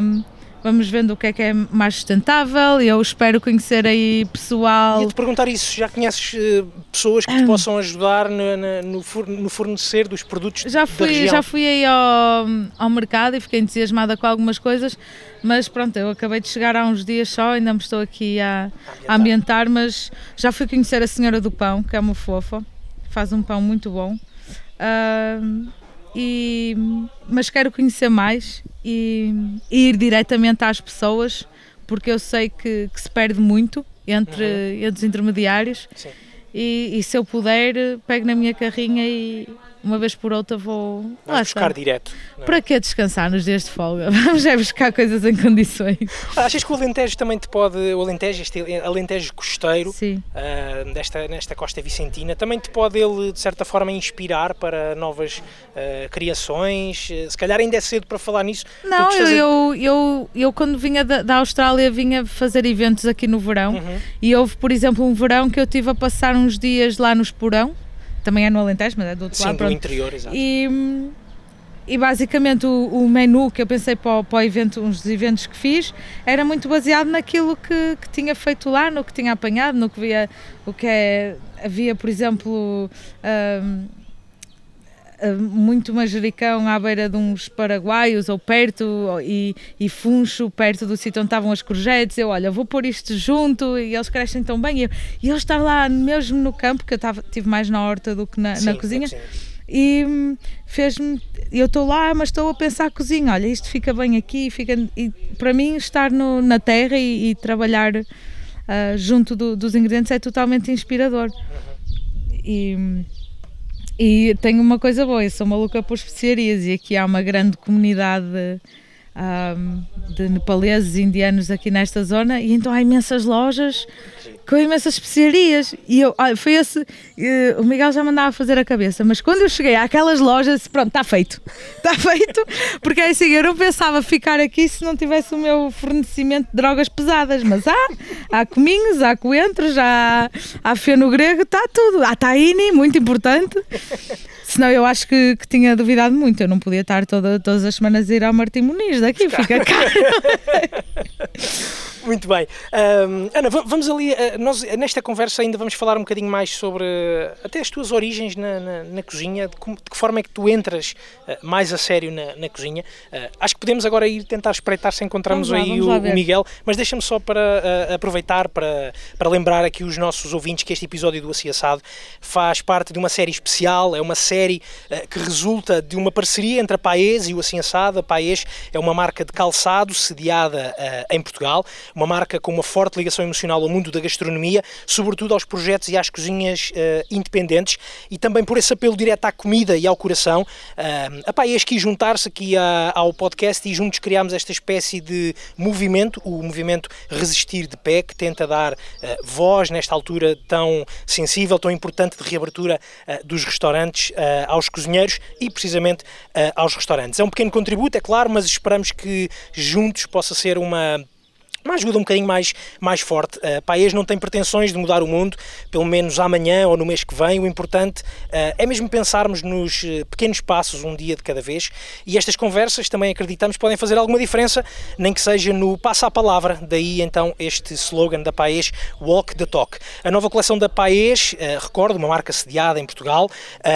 Speaker 2: Um, vamos vendo o que é que é mais sustentável e eu espero conhecer aí pessoal.
Speaker 3: E te perguntar isso, já conheces uh, pessoas que te ah. possam ajudar no, no, no, fornecer dos produtos
Speaker 2: já fui? Já fui aí ao, ao mercado e fiquei entusiasmada com algumas coisas, mas pronto, eu acabei de chegar há uns dias só, ainda me estou aqui a, ambientar. a ambientar, mas já fui conhecer a senhora do pão, que é uma fofa, faz um pão muito bom. Uh, e, mas quero conhecer mais e, e, ir diretamente às pessoas, porque eu sei que, que se perde muito entre, uhum. entre os intermediários. E, e, se eu puder, pego na minha carrinha e, uma vez por outra vou
Speaker 3: lá buscar direto.
Speaker 2: É? Para que descansar nos dias de folga? Vamos é buscar coisas em condições.
Speaker 3: Achas que o Alentejo também te pode, o Alentejo, este Alentejo costeiro, uh, desta, nesta costa vicentina, também te pode ele, de certa forma, inspirar para novas uh, criações? Se calhar ainda é cedo para falar nisso.
Speaker 2: Não, eu, eu, eu, eu, quando vinha da, da, Austrália vinha fazer eventos aqui no verão uhum. e houve, por exemplo, um verão que eu tive a passar uns dias lá no Esporão também é no Alentejo, mas é do outro
Speaker 3: Sim,
Speaker 2: lado.
Speaker 3: do interior, exato.
Speaker 2: E, e basicamente o, o, menu que eu pensei para o, para o evento, uns dos eventos que fiz, era muito baseado naquilo que, que tinha feito lá, no que tinha apanhado, no que via, o que é, havia, por exemplo, um, muito manjericão à beira de uns paraguaios ou perto e, e funcho perto do sítio onde estavam as courgettes. Eu, olha, vou pôr isto junto e eles crescem tão bem. E eu, e eu estava lá mesmo no campo, que eu estava, estive mais na horta do que na, Sim, na cozinha. E hum, fez-me. Eu estou lá, mas estou a pensar a cozinha. Olha, isto fica bem aqui. Fica, e para mim, estar no, na terra e, e trabalhar uh, junto do, dos ingredientes é totalmente inspirador. Uhum. E hum, e tenho uma coisa boa, eu sou maluca por especiarias e aqui há uma grande comunidade um, de nepaleses e indianos aqui nesta zona e então há imensas lojas com imensas especiarias. E eu, olha, foi esse. Uh, o Miguel já mandava fazer a cabeça, mas quando eu cheguei àquelas lojas, pronto, está feito. Está feito, porque é assim, eu não pensava ficar aqui se não tivesse o meu fornecimento de drogas pesadas. Mas há, há cominhos, há coentros, há, há feno grego, está tudo. Há tahini, muito importante. Senão eu acho que, que, tinha duvidado muito. Eu não podia estar toda, todas as semanas a ir ao Martim Muniz daqui, fica caro.
Speaker 3: Muito bem. Um, Ana, vamos ali. Uh, nós nesta conversa ainda vamos falar um bocadinho mais sobre uh, até as tuas origens na, na, na cozinha, de, como, de, que forma é que tu entras uh, mais a sério na, na cozinha. acho que podemos agora ir tentar espreitar se encontramos lá, aí o, o, Miguel, mas deixa-me só para aproveitar para, para lembrar aqui os nossos ouvintes que este episódio do Aciaçado faz parte de uma série especial, é uma série que resulta de uma parceria entre a Paes e o Aciaçado. A Paes é uma marca de calçado sediada em Portugal uma marca com uma forte ligação emocional ao mundo da gastronomia, sobretudo aos projetos e às cozinhas uh, independentes e também por esse apelo direto à comida e ao coração. Uh, a Paes quis juntar-se aqui a, ao podcast e juntos criámos esta espécie de movimento, o movimento Resistir de Pé, que tenta dar uh, voz nesta altura tão sensível, tão importante de reabertura uh, dos restaurantes aos cozinheiros e precisamente aos restaurantes. É um pequeno contributo, é claro, mas esperamos que juntos possa ser uma uma ajuda um bocadinho mais, mais forte. Uh, Paes não tem pretensões de mudar o mundo, pelo menos amanhã ou no mês que vem. O importante uh, é mesmo pensarmos nos uh, pequenos passos, um dia de cada vez. E estas conversas também acreditamos podem fazer alguma diferença, nem que seja no passo à palavra. Daí então este slogan da Paes, Walk the Talk. A nova coleção da Paes, uh, recordo, uma marca sediada em Portugal,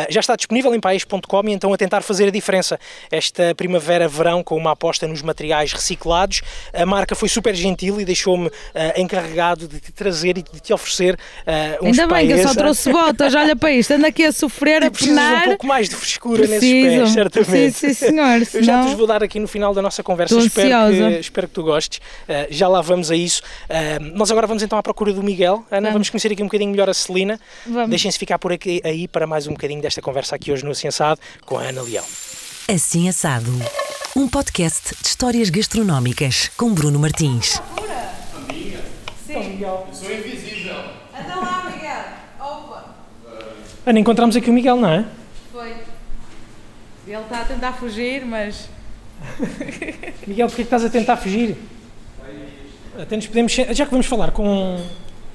Speaker 3: já está disponível em paes.com e então a tentar fazer a diferença. Esta primavera-verão com uma aposta nos materiais reciclados, a marca foi super gentil gentil e deixou-me uh, encarregado de te trazer e de te oferecer uh, uns
Speaker 2: Ainda bem que eu só trouxe botas, olha para isto, ando aqui a sofrer, a penar.
Speaker 3: um pouco mais de frescura Preciso. nesses pés, certamente.
Speaker 2: Sim, sim senhor.
Speaker 3: eu já te vou dar aqui no final da nossa conversa, espero que, espero que tu gostes. Uh, já lá vamos a isso. nós agora vamos então à procura do Miguel. Ana, vamos, vamos conhecer aqui um bocadinho melhor a Celina. Deixem-se ficar por aqui aí para mais um bocadinho desta conversa aqui hoje no Aciensado com a Ana Leão.
Speaker 1: Assim Assado. Um podcast de histórias gastronómicas com Bruno Martins.
Speaker 4: Sim. Eu sou invisível.
Speaker 2: Então lá, Miguel. Opa.
Speaker 3: Ana, encontramos aqui o Miguel, não é?
Speaker 2: Foi. Ele está a tentar fugir, mas.
Speaker 3: Miguel, porquê que estás a tentar fugir? Até nos podemos. Já que vamos falar com.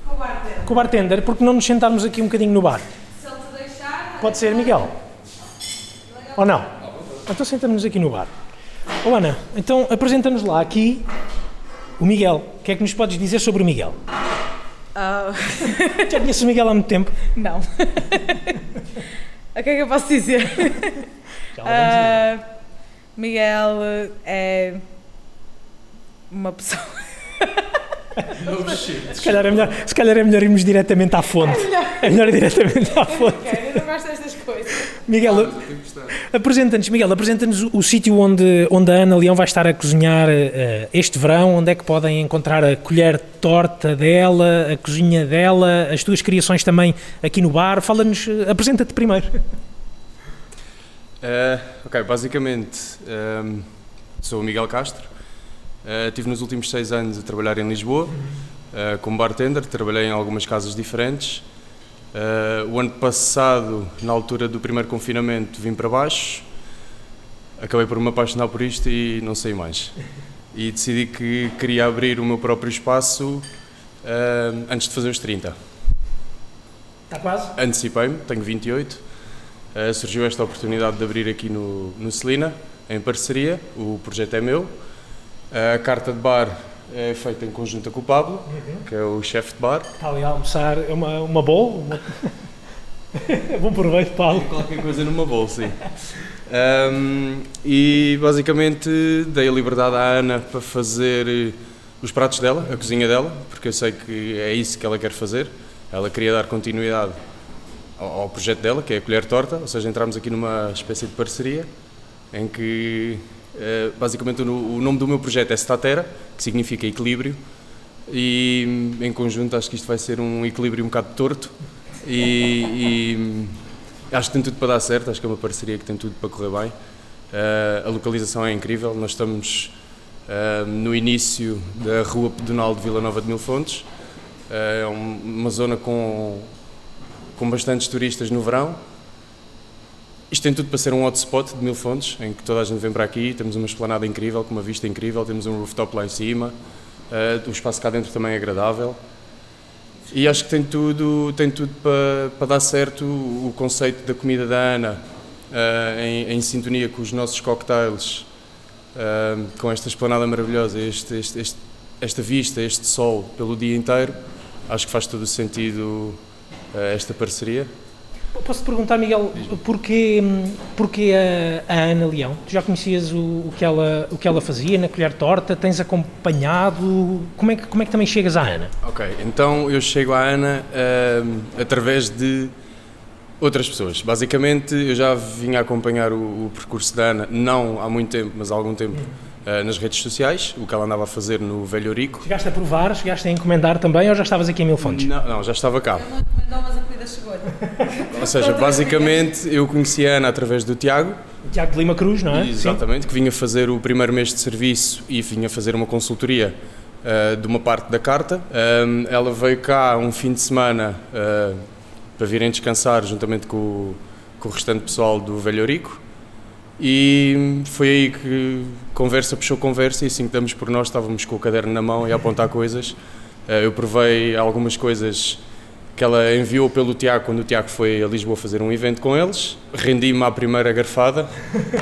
Speaker 2: Com o bartender.
Speaker 3: Com o bartender, porque não nos sentarmos aqui um bocadinho no bar?
Speaker 2: Se ele te deixar.
Speaker 3: Pode ser, Miguel? Ou não? Então sentamos-nos aqui no bar. Oh, Ana, então apresenta-nos lá aqui o Miguel. O que é que nos podes dizer sobre o Miguel?
Speaker 2: Uh...
Speaker 3: Já conheces o Miguel há muito tempo?
Speaker 2: Não. o que é que eu posso dizer? Uh, Miguel é uma pessoa.
Speaker 3: se, calhar é melhor, se calhar é melhor irmos diretamente à fonte. É melhor, é melhor ir diretamente à fonte.
Speaker 2: Eu não gosto destas coisas.
Speaker 3: Miguel, apresenta-nos, Miguel, apresenta-nos o, o sítio onde, onde a Ana Leão vai estar a cozinhar uh, este verão, onde é que podem encontrar a colher torta dela, a cozinha dela, as tuas criações também aqui no bar. Fala-nos, uh, apresenta-te primeiro.
Speaker 4: Uh, ok, basicamente um, sou o Miguel Castro, uh, estive nos últimos seis anos a trabalhar em Lisboa uh, como bartender, trabalhei em algumas casas diferentes. Uh, o ano passado, na altura do primeiro confinamento, vim para baixo, acabei por me apaixonar por isto e não sei mais. E decidi que queria abrir o meu próprio espaço antes de fazer os 30.
Speaker 3: Está quase?
Speaker 4: Antecipei-me, tenho 28 uh, surgiu esta oportunidade de abrir aqui no, no Celina, em parceria. O projeto é meu. A carta de bar é feita em conjunto com o Pablo, uhum. que é o chefe de bar.
Speaker 3: Está ali a almoçar, é uma, uma bowl? Uma... Bom proveito, Paulo.
Speaker 4: Qualquer coisa numa bowl, sim. Um, e basicamente dei a liberdade à Ana para fazer eh, os pratos dela, a cozinha dela, porque eu sei que é isso que ela quer fazer. Ela queria dar continuidade ao, ao projeto dela, que é a Colher Torta, ou seja, entramos aqui numa espécie de parceria em que basicamente o, nome do meu projeto é Statera, que significa equilíbrio, e em conjunto acho que isto vai ser um equilíbrio um bocado torto e, e acho que tem tudo para dar certo, acho que é uma parceria que tem tudo para correr bem. Uh, a localização é incrível, nós estamos uh, no início da Rua Pedonal de Vila Nova de Mil Fontes, é um, uma zona com com bastantes turistas no verão. Isto tem tudo para ser um hotspot de Mil Fontes, em que toda a gente vem para aqui, temos uma esplanada incrível, com uma vista incrível, temos um rooftop lá em cima, uh, o espaço cá dentro também é agradável. E acho que tem tudo, tem tudo para, para dar certo o conceito da comida da Ana, uh, em, em, sintonia com os nossos cocktails, uh, com esta esplanada maravilhosa, este, este, este, esta vista, este sol pelo dia inteiro. Acho que faz todo o sentido esta parceria.
Speaker 3: Posso te perguntar, Miguel, porquê, porquê a, a, Ana Leão? Tu já conhecias o, o, que ela, o que ela fazia na colher torta? Tens acompanhado? Como é que, como é que também chegas à Ana?
Speaker 4: Ok, então eu chego à Ana uh, através de outras pessoas. Basicamente, eu já vim a acompanhar o, o, percurso da Ana, não há muito tempo, mas há algum tempo. Uh, nas redes sociais, o que ela andava a fazer no Velho Rico.
Speaker 3: Chegaste a provar, chegaste a encomendar também ou já estavas aqui em Mil Fontes?
Speaker 4: Não, não já estava cá.
Speaker 2: Ele não encomendou, mas a comida chegou.
Speaker 4: ou seja, basicamente eu conheci a Ana através do Tiago.
Speaker 3: O Tiago de Lima Cruz, não é?
Speaker 4: Exatamente, Sim. que vinha fazer o primeiro mês de serviço e vinha fazer uma consultoria uh, de uma parte da carta. Um, ela veio cá um fim de semana uh, para virem descansar juntamente com, com o restante pessoal do Velho Rico E foi aí que conversa puxou conversa e assim que damos por nós estávamos com o caderno na mão e a apontar coisas. Eh, eu provei algumas coisas que ela enviou pelo Tiago quando o Tiago foi a Lisboa fazer um evento com eles. Rendi-me à primeira garfada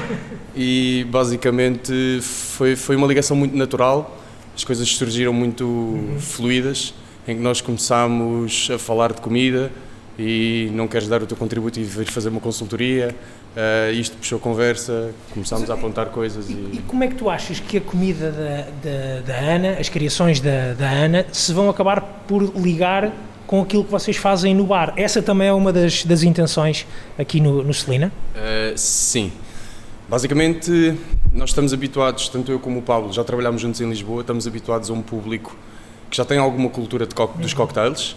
Speaker 4: e basicamente foi, foi uma ligação muito natural. As coisas surgiram muito uhum. fluídas, em que nós começámos a falar de comida e não queres dar o teu contributo e vir fazer uma consultoria. Uh, isto puxou conversa, começámos a apontar coisas.
Speaker 3: E, e... e, como é que tu achas que a comida da, da, da Ana, as criações da, da Ana, se vão acabar por ligar com aquilo que vocês fazem no bar. Essa também é uma das, das intenções aqui no, no Celina? Uh,
Speaker 4: sim. Basicamente, nós estamos habituados, tanto eu como o Pablo, já trabalhamos juntos em Lisboa, estamos habituados a um público que já tem alguma cultura co dos cocktails,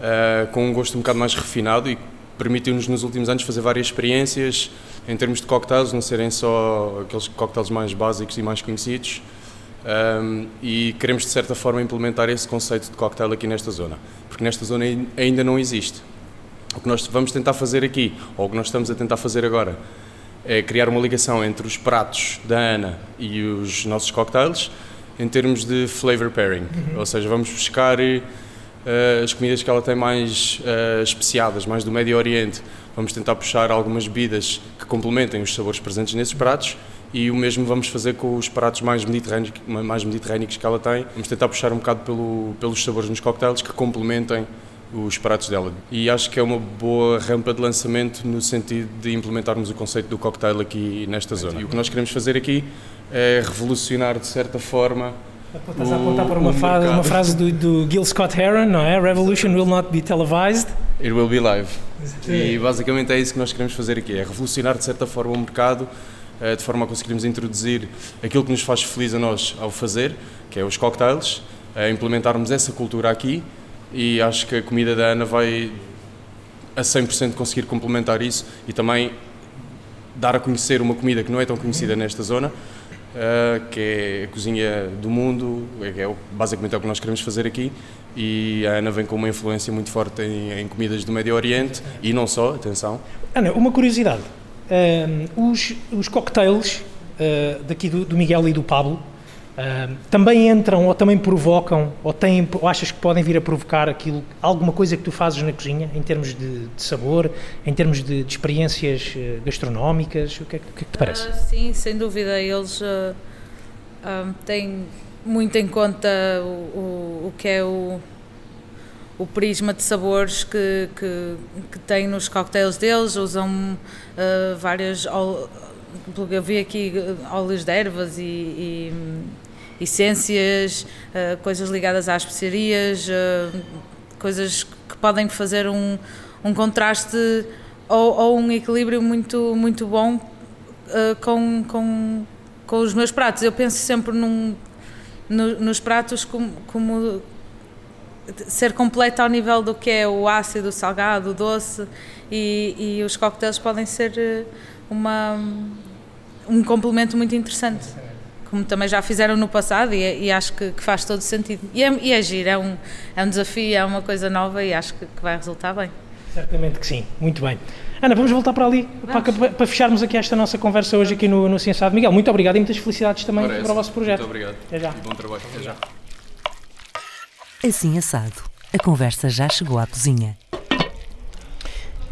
Speaker 4: uh, com um gosto um bocado mais refinado e permitiu-nos nos últimos anos fazer várias experiências em termos de cocktails, não serem só aqueles cocktails mais básicos e mais conhecidos. Um, e queremos de certa forma implementar esse conceito de cocktail aqui nesta zona porque nesta zona ainda não existe. O que nós vamos tentar fazer aqui, ou o que nós estamos a tentar fazer agora, é criar uma ligação entre os pratos da Ana e os nossos cocktails em termos de flavor pairing. Uhum. Ou seja, vamos buscar uh, as comidas que ela tem mais uh, especiadas, mais do Médio Oriente. Vamos tentar puxar algumas bebidas que complementem os sabores presentes nesses pratos e o mesmo vamos fazer com os pratos mais mediterrâneos, mais mediterrâneos que ela tem. Vamos tentar puxar um bocado pelo, pelos sabores nos cocktails que complementem os pratos dela. E acho que é uma boa rampa de lançamento no sentido de implementarmos o conceito do cocktail aqui nesta zona. E o que nós queremos fazer aqui é revolucionar de certa forma
Speaker 3: Estás a apontar para uma, frase, uma frase do, do, Gil Scott Heron, não é? Revolution will not be televised.
Speaker 4: It will be live. E basicamente é isso que nós queremos fazer aqui, é revolucionar de certa forma o mercado eh, de forma a conseguirmos introduzir aquilo que nos faz feliz a nós ao fazer, que é os cocktails, a implementarmos essa cultura aqui e acho que a comida da Ana vai a 100% conseguir complementar isso e também dar a conhecer uma comida que não é tão conhecida nesta zona, uh, que é a cozinha do mundo, é, é basicamente é o que nós queremos fazer aqui e a Ana vem com uma influência muito forte em, em comidas do Médio Oriente e não só, atenção.
Speaker 3: Ana, uma curiosidade, um, os, os cocktails uh, daqui do, do, Miguel e do Pablo uh, também entram ou também provocam ou, têm, ou achas que podem vir a provocar aquilo, alguma coisa que tu fazes na cozinha em termos de, de sabor, em termos de, de experiências uh, gastronómicas? O que, é, o que, é que te parece?
Speaker 2: sim, sem dúvida. Eles têm muito em conta o, o, o que é o o prisma de sabores que, que, que nos cocktails deles, usam uh, várias. Eu vi aqui óleos de ervas e, e essências, uh, coisas ligadas às especiarias, uh, coisas que podem fazer um, um contraste ou, ou um equilíbrio muito, muito bom com, com, com os meus pratos. Eu penso sempre num, no, nos pratos como, como ser completo ao nível do que é o ácido, o salgado, o doce e, e os coquetéis podem ser uma, um complemento muito interessante como também já fizeram no passado e, e acho que, que, faz todo sentido. E é, e é giro, é um, é um desafio, é uma coisa nova e acho que, que vai resultar bem.
Speaker 3: Certamente que sim, muito bem. Ana, vamos voltar para ali para, para, fecharmos aqui esta nossa conversa hoje aqui no, no Ciênciado Miguel, muito obrigado e muitas felicidades também Parece. para o vosso projeto.
Speaker 4: Muito obrigado,
Speaker 3: Até já.
Speaker 4: bom trabalho, até já.
Speaker 1: Assim assado. A conversa já chegou à cozinha.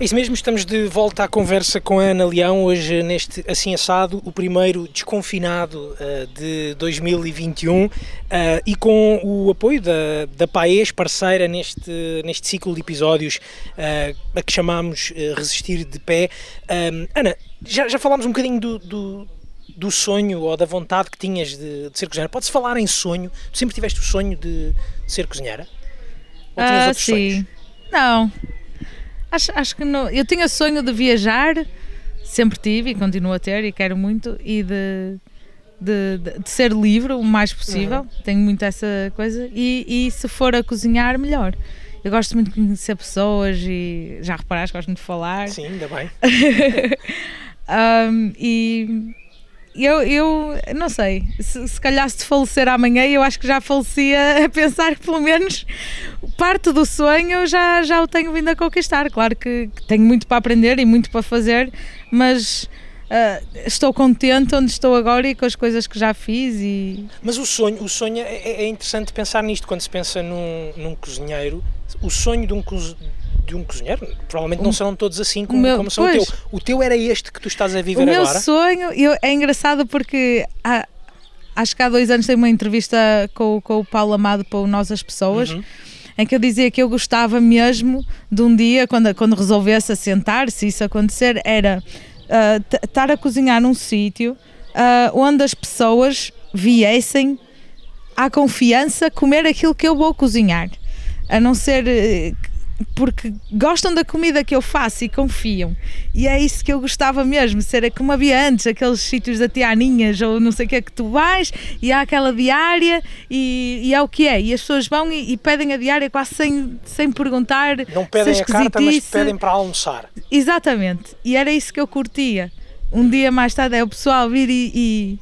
Speaker 3: É isso mesmo, estamos de volta à conversa com a Ana Leão, hoje neste Assim Assado, o primeiro desconfinado uh, de 2021 uh, eh, e com o apoio da, da Paes, parceira neste, neste ciclo de episódios uh, a que chamamos Resistir de Pé. Ana, já, já falámos um bocadinho do, do do sonho ou da vontade que tinhas de, de ser cozinheira. Pode-se falar em sonho? Tu sempre tiveste o sonho de, de ser cozinheira? Ou tinhas
Speaker 2: ah, outros sim. sonhos? Não. Acho, acho que não. Eu tinha sonho de viajar, sempre tive e continuo a ter e quero muito, e de, de, de, de ser livre o mais possível. Uhum. Tenho muito essa coisa. E, e se for a cozinhar, melhor. Eu gosto muito de conhecer pessoas e já reparaste, gosto muito de falar.
Speaker 3: Sim, ainda bem.
Speaker 2: um, e eu, eu não sei, se, se calhar se falecer amanhã, eu acho que já falecia a pensar que pelo menos parte do sonho já, já o tenho vindo a conquistar. Claro que, que tenho muito para aprender e muito para fazer, mas uh, estou contente onde estou agora e com as coisas que já fiz. E...
Speaker 3: Mas o sonho, o sonho é, é, é interessante pensar nisto quando se pensa num, num cozinheiro. O sonho de um cozinheiro de um cozinheiro, provavelmente não serão todos assim como, meu, como são pois, o teu. O teu era este que tu estás a viver
Speaker 2: agora?
Speaker 3: O
Speaker 2: meu sonho, eu, é engraçado porque há, acho que há dois anos tem uma entrevista com, com o Paulo Amado para o Nós as Pessoas. Uhum em que eu dizia que eu gostava mesmo de um dia, quando, quando resolvesse assentar, se isso acontecer, era uh, estar a cozinhar num sítio uh, onde as pessoas viessem à confiança comer aquilo que eu vou cozinhar. A não ser uh, porque gostam da comida que eu faço e confiam. E é isso que eu gostava mesmo, ser como havia antes, aqueles sítios da Tianinhas ou não sei o que é que tu vais e há aquela diária e, e é o que é. E as pessoas vão e, e, pedem a diária quase sem, sem perguntar.
Speaker 3: Não pedem a carta, mas pedem para almoçar.
Speaker 2: Exatamente. E era isso que eu curtia. Um dia mais tarde é o pessoal vir e, e,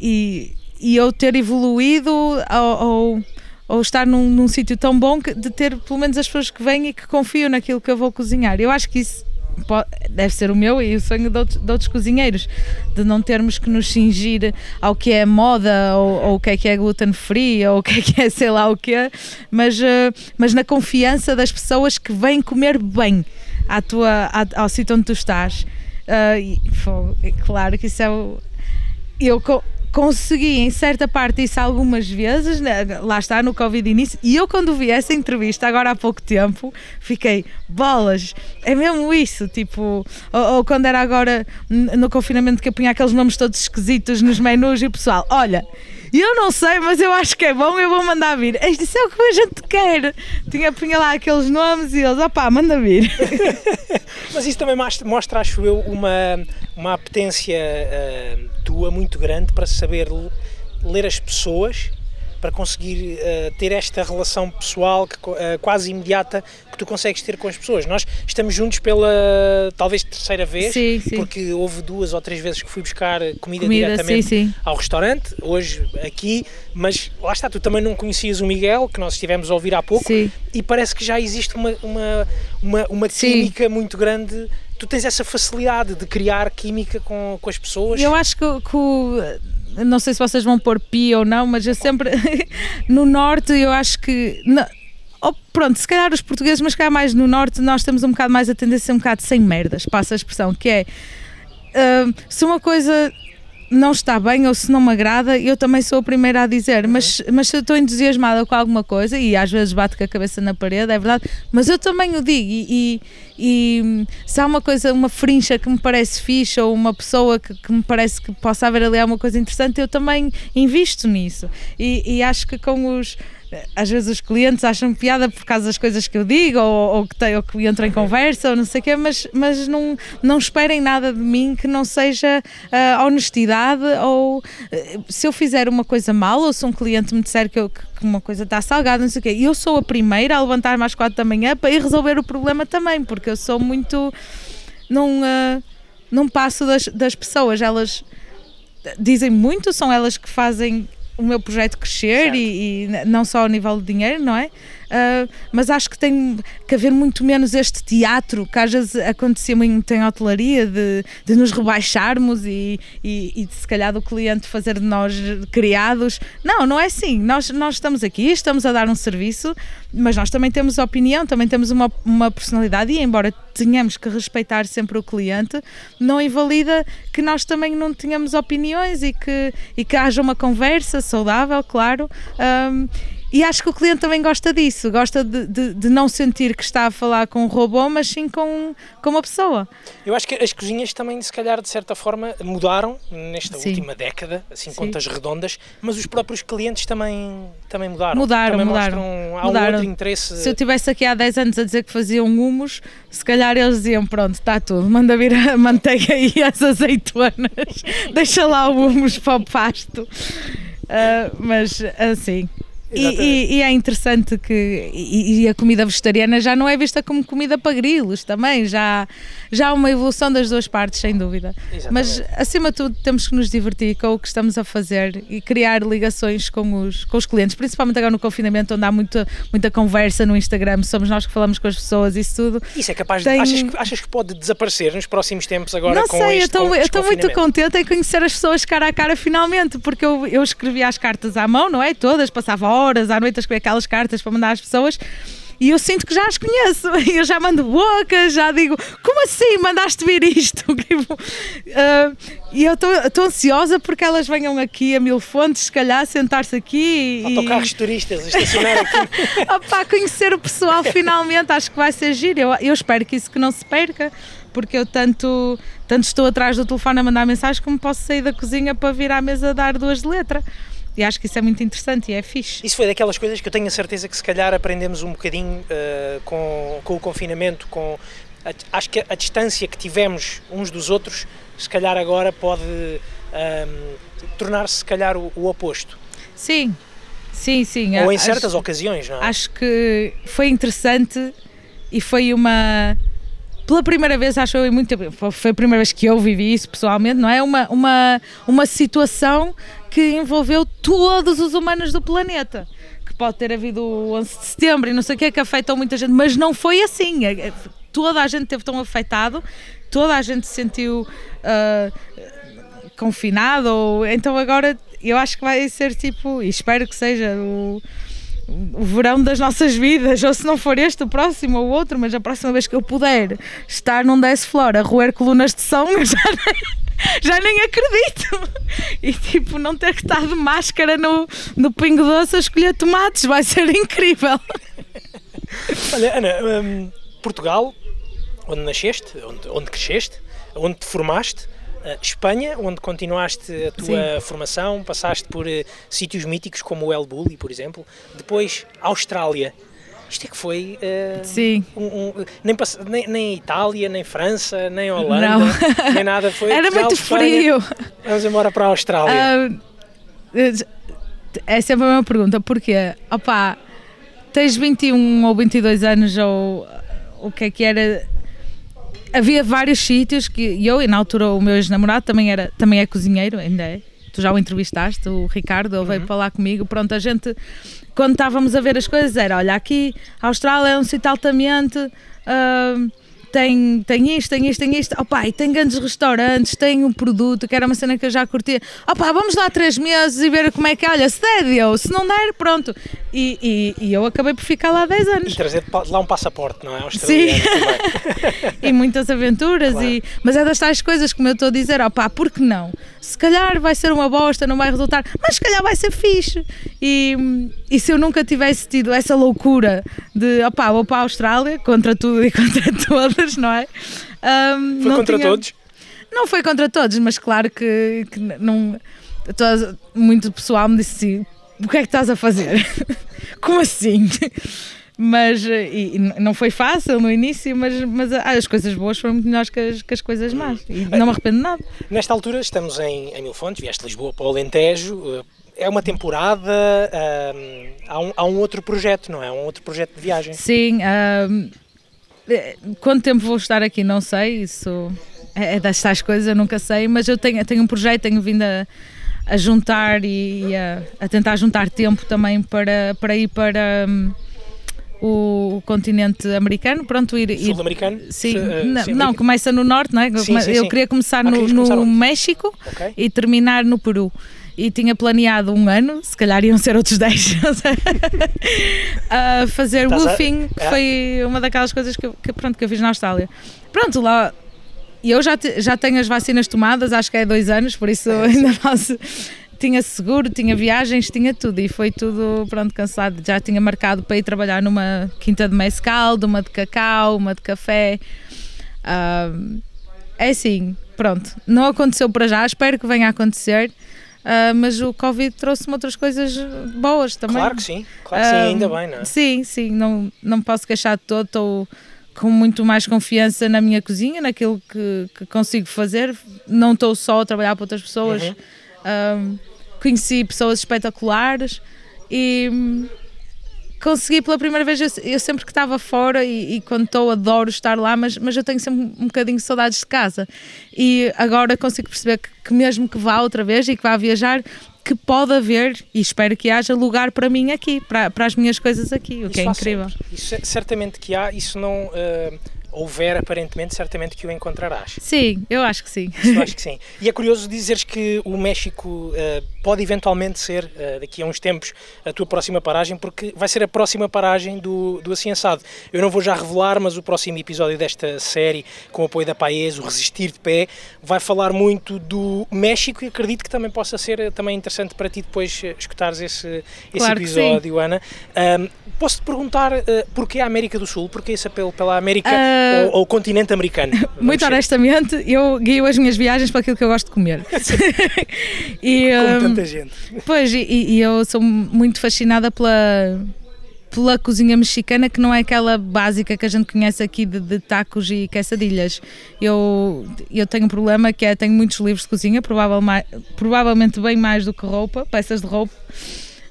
Speaker 2: e, e eu ter evoluído ou, ou estar num, num sítio tão bom que, de ter pelo menos as pessoas que vêm e que confiam naquilo que eu vou cozinhar. Eu acho que isso pode, deve ser o meu e o sonho de outros, de outros, cozinheiros, de não termos que nos cingir ao que é moda ou, ou, o que é que é gluten free ou o que é que é sei lá o que mas, uh, mas na confiança das pessoas que vêm comer bem à tua, à, ao sítio onde tu estás. Uh, e, pô, é claro que isso é o. Eu, consegui em certa parte isso algumas vezes, né? lá está no Covid início, e eu quando vi essa entrevista agora há pouco tempo, fiquei, bolas, é mesmo isso, tipo, ou, ou quando era agora no confinamento que eu punha aqueles nomes todos esquisitos nos menus e o pessoal, olha, eu não sei, mas eu acho que é bom, eu vou mandar vir. Isto é o que a gente quer. Tinha punha lá aqueles nomes e eles, opá, manda vir.
Speaker 3: mas isso também mostra, acho eu, uma, uma apetência uh, tua muito grande para saber ler as pessoas para conseguir uh, ter esta relação pessoal que, uh, quase imediata que tu consegues ter com as pessoas. Nós estamos juntos pela talvez terceira vez,
Speaker 2: sim, sim.
Speaker 3: porque houve duas ou três vezes que fui buscar comida, comida diretamente sim, ao restaurante, hoje aqui, mas lá está, tu também não conhecias o Miguel, que nós estivemos a ouvir há pouco, e parece que já existe uma, uma, uma, uma química muito grande tu tens essa facilidade de criar química com, com as pessoas.
Speaker 2: Eu acho que, que o não sei se vocês vão pôr pi ou não, mas eu sempre no norte eu acho que oh, pronto, se calhar os portugueses, mas calhar mais no norte nós temos um bocado mais a tendência um bocado sem merdas, passa a expressão, que é uh, se uma coisa não está bem ou se não me agrada, eu também sou a primeira a dizer, mas, mas se eu estou entusiasmada com alguma coisa e às vezes bato com a cabeça na parede, é verdade, mas eu também o digo e, e, e se há uma coisa, uma frincha que me parece fixe ou uma pessoa que, que me parece que possa haver ali alguma coisa interessante, eu também invisto nisso. E, e acho que com os às vezes os clientes acham piada por causa das coisas que eu digo ou, ou que, ou que entro em conversa ou não sei o quê, mas, mas não, não esperem nada de mim que não seja uh, honestidade ou uh, se eu fizer uma coisa mal ou se um cliente me disser que, eu, que uma coisa está salgada, não sei o quê, eu sou a primeira a levantar-me às quatro da manhã para ir resolver o problema também, porque eu sou muito. não, uh, não passo das, das pessoas, elas dizem muito, são elas que fazem o meu projeto crescer e, e, não só ao nível de dinheiro, não é? Uh, mas acho que tem que haver muito menos este teatro que às vezes acontecia muito em hotelaria de, de nos rebaixarmos e, e, e de, se calhar do cliente fazer de nós criados. Não, não é assim. Nós, nós estamos aqui, estamos a dar um serviço, mas nós também temos opinião, também temos uma, uma personalidade e embora tenhamos que respeitar sempre o cliente, não invalida que nós também não tenhamos opiniões e que, e que haja uma conversa saudável, claro. Um, e acho que o cliente também gosta disso, gosta de, de, de, não sentir que está a falar com um robô, mas sim com, com uma pessoa.
Speaker 3: Eu acho que as cozinhas também, se calhar, de certa forma, mudaram nesta sim. última década, assim, sim. contas redondas, mas os próprios clientes também, também mudaram.
Speaker 2: Mudaram,
Speaker 3: também
Speaker 2: mudaram.
Speaker 3: Mostram, há
Speaker 2: mudaram.
Speaker 3: um outro interesse.
Speaker 2: Se eu tivesse aqui há 10 anos a dizer que faziam humus, se calhar eles diziam: pronto, está tudo, manda vir a manteiga e as azeitonas, deixa lá o humus para o pasto. Uh, mas assim E, e, e, é interessante que e, e, a comida vegetariana já não é vista como comida para grilos também, já, já há uma evolução das duas partes, sem dúvida. Exatamente. Mas acima de tudo temos que nos divertir com o que estamos a fazer e criar ligações com os, com os clientes, principalmente agora no confinamento, onde há muita, muita conversa no Instagram, somos nós que falamos com as pessoas, isso tudo.
Speaker 3: Isso é capaz de. Tem... Achas, que, achas que pode desaparecer nos próximos tempos agora
Speaker 2: não
Speaker 3: com
Speaker 2: sei,
Speaker 3: este
Speaker 2: eu estou muito contente em conhecer as pessoas cara a cara finalmente, porque eu, eu escrevi as cartas à mão, não é? Todas, passava horas à noite a escrever aquelas cartas para mandar às pessoas e eu sinto que já as conheço. Eu já mando bocas, já digo, como assim mandaste vir isto? uh, e eu estou ansiosa porque elas venham aqui a Mil Fontes, se calhar, sentar-se aqui
Speaker 3: e. Autocarros turistas, estacionar aqui.
Speaker 2: Opa, conhecer o pessoal finalmente, acho que vai ser giro. Eu, eu espero que isso que não se perca porque eu tanto, tanto estou atrás do telefone a mandar mensagem como posso sair da cozinha para vir à mesa dar duas de letra. E acho que isso é muito interessante e é fixe.
Speaker 3: Isso foi daquelas coisas que eu tenho a certeza que se calhar aprendemos um bocadinho uh, com, com o confinamento, com a, acho que a, a, distância que tivemos uns dos outros, se calhar agora pode ehm, tornar-se se calhar o, o, oposto.
Speaker 2: Sim, sim, sim.
Speaker 3: Ou em certas acho, ocasiões, não é?
Speaker 2: Acho que foi interessante e foi uma pela primeira vez, acho eu, muito foi a primeira vez que eu vivi isso pessoalmente, não é? Uma, uma, uma situação que envolveu todos os humanos do planeta. Que pode ter havido o 11 de setembro e não sei o que, que afetou muita gente, mas não foi assim. É, é, toda a gente teve tão afetado, toda a gente se sentiu uh, confinado, então agora eu acho que vai ser tipo, e espero que seja o o verão das nossas vidas, ou se não for este, o próximo ou outro, mas a próxima vez que eu puder estar num Desce Flor a roer colunas de som, eu já nem, já nem acredito. E tipo, não ter que estar de máscara no, no Pingo Doce a escolher tomates, vai ser incrível.
Speaker 3: Olha, Ana, um, Portugal, onde nasceste, onde, onde cresceste, onde te formaste, Espanha, onde continuaste a tua Sim. formação, passaste por uh, sítios míticos como o El Bulli, por exemplo. Depois, Austrália. Isto é que foi. Uh,
Speaker 2: Sim.
Speaker 3: Um, um, nem, nem, nem, Itália, nem França, nem Holanda, Não. nem nada. Foi
Speaker 2: Era muito Espanha. frio.
Speaker 3: Vamos embora para a Austrália.
Speaker 2: é sempre a mesma pergunta. Porquê? Opa, tens 21 ou 22 anos ou o que é que era havia vários sítios que eu, e na altura o meu ex-namorado também, era, também é cozinheiro, ainda é. Tu já o entrevistaste, o Ricardo, ele uhum. veio para lá comigo. Pronto, a gente, quando estávamos a ver as coisas, era: olha, aqui a Austrália é um sítio altamente. Uh, tem, tem isto, tem isto, tem isto, opa, e tem grandes restaurantes, tem um produto, que era uma cena que eu já curtia, opa, vamos lá três meses e ver como é que, olha, se der, deu, se não der, pronto. E, e, e eu acabei por ficar lá 10 anos.
Speaker 3: E trazer lá um passaporte, não é? Sim.
Speaker 2: e muitas aventuras, claro. e, mas é das tais coisas, como eu estou a dizer, opa, por que não? Se calhar vai ser uma bosta, não vai resultar, mas se calhar vai ser fixe. E, e se eu nunca tivesse tido essa loucura de, opa, vou para a Austrália, contra tudo e contra todas, não é?
Speaker 3: Um, foi contra tinha... todos?
Speaker 2: Não foi contra todos, mas claro que, que não. Toda, muito pessoal me disse assim: o que é que estás a fazer? Como assim? Mas e, e não foi fácil no início, mas, mas ah, as coisas boas foram muito melhores que as, que as coisas más e não me arrependo de nada.
Speaker 3: Nesta altura estamos em, em Mil Fontes, vieste de Lisboa para o Alentejo, é uma temporada, um, há, um, há um outro projeto, não é? Um outro projeto de viagem.
Speaker 2: Sim, um, é, quanto tempo vou estar aqui, não sei, isso é, é destas coisas, eu nunca sei, mas eu tenho, tenho um projeto, tenho vindo a, a juntar e, a, a, tentar juntar tempo também para, para ir para um, o, o, continente americano, pronto, ir...
Speaker 3: Sul-americano?
Speaker 2: Sim, uh, não, sim, não, começa no norte, não é? Sim, sim, eu queria começar ah, no, no México okay. e terminar no Peru e tinha planeado um ano, se calhar iam ser outros 10, a fazer Estás woofing, a... é. foi uma daquelas coisas que, que, pronto, que eu fiz na Austrália. Pronto, lá eu já, te, já tenho as vacinas tomadas, acho que é dois anos, por isso é, ainda faço. Tinha seguro, tinha viagens, tinha tudo e foi tudo pronto, cansado. Já tinha marcado para ir trabalhar numa quinta de mescal, uma de cacau, uma de café. Uh, é assim, pronto, não aconteceu para já, espero que venha a acontecer. Uh, mas o Covid trouxe-me outras coisas boas também.
Speaker 3: Claro que sim, claro que sim, uh, ainda bem, não é?
Speaker 2: Sim, sim, não, não posso queixar de todo, estou com muito mais confiança na minha cozinha, naquilo que, que consigo fazer. Não estou só a trabalhar para outras pessoas. Uhum. Uh, conheci pessoas espetaculares E consegui pela primeira vez, eu, eu sempre que estava fora e, e quando estou adoro estar lá, mas, mas eu tenho sempre um bocadinho de saudades de casa. E agora consigo perceber que, que mesmo que vá outra vez e que vá viajar, que pode haver, e espero que haja, lugar para mim aqui, para, para as minhas coisas aqui, o que
Speaker 3: Isso
Speaker 2: é incrível.
Speaker 3: Isso certamente que há, isso não uh, houver aparentemente, certamente que o encontrarás.
Speaker 2: Sim, eu acho que sim.
Speaker 3: Isso acho que sim. E é curioso dizeres que o México uh, pode eventualmente ser, uh, daqui a uns tempos, a tua próxima paragem, porque vai ser a próxima paragem do, do Assado. Eu não vou já revelar, mas o próximo episódio desta série, com o apoio da Paes, o Resistir de Pé, vai falar muito do México e acredito que também possa ser uh, também interessante para ti depois uh, escutares esse, esse
Speaker 2: Claro
Speaker 3: episódio, Ana. Um, Posso-te perguntar uh, porquê a América do Sul? Porquê esse apelo pela América
Speaker 2: Ah,
Speaker 3: ou, ou o continente americano?
Speaker 2: Muito
Speaker 3: ser-
Speaker 2: honestamente, eu guio as minhas viagens para aquilo que eu gosto de comer. e,
Speaker 3: Como
Speaker 2: hum,
Speaker 3: tanta gente.
Speaker 2: Pois, e, e eu sou muito fascinada pela, pela cozinha mexicana, que não é aquela básica que a gente conhece aqui de, de tacos e quesadilhas. Eu, eu tenho um problema que é, tenho muitos livros de cozinha, provável mai- provavelmente bem mais do que roupa, peças de roupa.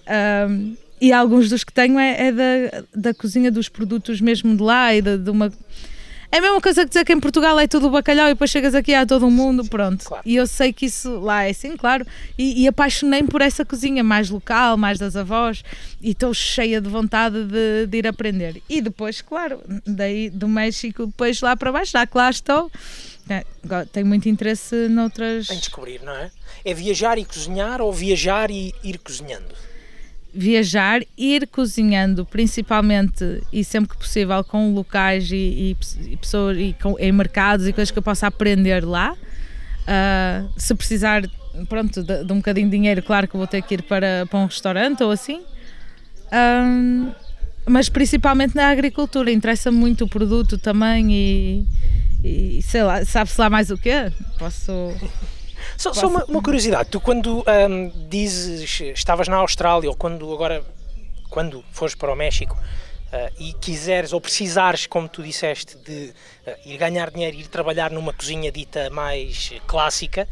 Speaker 2: Ahm, e alguns dos que tenho é, é da, da cozinha dos produtos mesmo de lá e de, de uma... É a mesma coisa que dizer que em Portugal é tudo bacalhau e depois chegas aqui a todo o mundo, pronto.
Speaker 3: Claro.
Speaker 2: E eu sei que isso lá é assim, claro. E, e apaixonei-me por essa cozinha mais local, mais das avós, e estou cheia de vontade de, de ir aprender. E depois, claro, daí do México, depois lá para baixo, já que lá estou, é, tenho muito interesse noutras.
Speaker 3: Em descobrir, não é? É viajar e cozinhar ou viajar e ir cozinhando?
Speaker 2: Viajar, ir cozinhando, principalmente e sempre que possível com locais e, e e pessoas e com, em mercados e coisas que eu possa aprender lá. Ah, se precisar, pronto, de, de um bocadinho de dinheiro, claro que vou ter que ir para, para um restaurante ou assim. Ah, mas principalmente na agricultura, interessa muito o produto também e, e sei lá, sabe-se lá mais o quê? Posso.
Speaker 3: Só, só uma, uma curiosidade, tu quando dizes estavas na Austrália ou quando agora quando fores para o México ah, e quiseres ou precisares, como tu disseste, de ah, ir ganhar dinheiro, ir trabalhar numa cozinha dita mais clássica,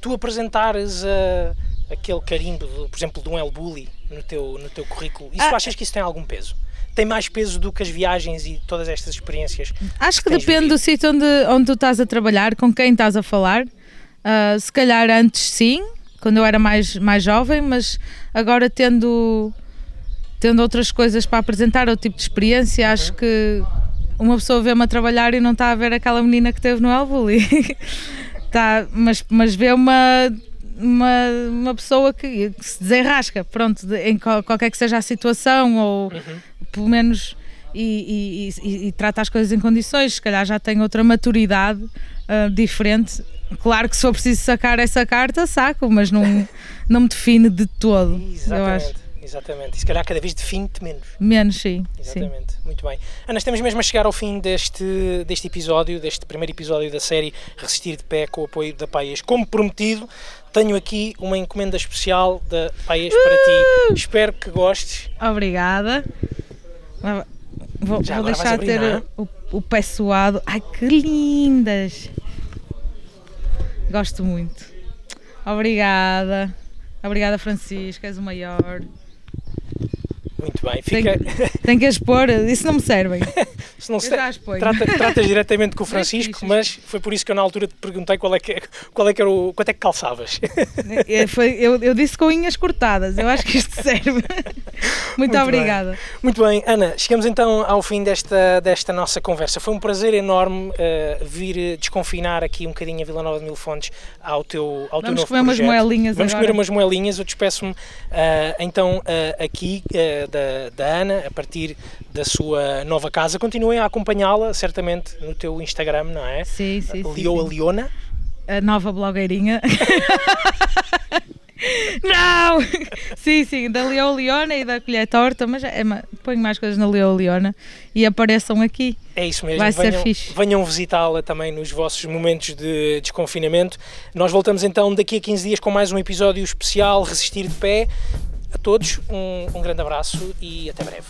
Speaker 3: tu apresentares ah, aquele carimbo, de, por exemplo, de um El Bulli no teu, no teu currículo, isso tu
Speaker 2: Ah.
Speaker 3: achas que isso tem algum peso? Tem mais peso do que as viagens e todas estas experiências?
Speaker 2: Acho que
Speaker 3: tens
Speaker 2: depende
Speaker 3: vivido?
Speaker 2: do sítio onde, onde tu estás a trabalhar, com quem estás a falar. Ah, se calhar antes sim, quando eu era mais, mais jovem, mas agora tendo, tendo outras coisas para apresentar, outro tipo de experiência, acho que uma pessoa vê-me a trabalhar e não está a ver aquela menina que teve no El Bulli. tá, mas, mas vê uma, uma, uma pessoa que, que se desenrasca, pronto, de- em qual- qualquer que seja a situação, ou pelo menos e, e- e- e trata as coisas em condições, se calhar já tem outra maturidade ah, diferente. Claro que se for preciso sacar essa carta, saco, mas não, não me define de todo. Eu
Speaker 3: Exatamente,
Speaker 2: acho.
Speaker 3: exatamente. E se calhar cada vez define-te menos.
Speaker 2: Menos, sim. sim.
Speaker 3: Exatamente, muito bem. Ana, estamos mesmo a chegar ao fim deste, deste episódio, deste primeiro episódio da série Resistir de Pé com o apoio da Paes. Como prometido, tenho aqui uma encomenda especial da para
Speaker 2: Uh!
Speaker 3: ti. Espero que gostes.
Speaker 2: Obrigada. Ah, Vou, vou deixar
Speaker 3: abrir,
Speaker 2: ter
Speaker 3: é?
Speaker 2: o, o pé suado. Ai, que lindas! Gosto muito. Obrigada. Obrigada, Francisco, és o maior.
Speaker 3: Muito bem, fica.
Speaker 2: tenho que as pôr, isso não me servem.
Speaker 3: Se não se trata, tratas diretamente com o Francisco, mas foi por isso que eu na altura te perguntei qual é que, qual é que era o. quanto é que calçavas.
Speaker 2: É, foi- eu, eu disse com unhas cortadas, eu acho que isto serve. Muito,
Speaker 3: Muito bem.
Speaker 2: obrigada.
Speaker 3: Muito bem, Ana, chegamos então ao fim desta, desta nossa conversa. Foi um prazer enorme eh, vir eh, desconfinar aqui um bocadinho a Vila Nova de Mil Fontes ao teu, ao teu
Speaker 2: Vamos
Speaker 3: novo
Speaker 2: comer umas
Speaker 3: projeto.
Speaker 2: moelinhas
Speaker 3: Vamos
Speaker 2: agora.
Speaker 3: comer umas moelinhas. Eu despeço-me eh, então eh, aqui da, da Ana, a partir da sua nova casa. Continuem a acompanhá-la, certamente, no teu Instagram, não é?
Speaker 2: Sim, sim, sim.
Speaker 3: Leo
Speaker 2: sim.
Speaker 3: a Leona.
Speaker 2: A nova blogueirinha. Não! Sim, sim, da Leo Leona e da Colher Torta, mas é, ponho mais coisas na Leo Leona e apareçam aqui.
Speaker 3: É isso mesmo.
Speaker 2: Vai ser
Speaker 3: venham,
Speaker 2: fixe.
Speaker 3: venham visitá-la também nos vossos momentos de desconfinamento. Nós voltamos então daqui a 15 dias com mais um episódio especial Resistir de Pé. A todos, um, um grande abraço e até breve.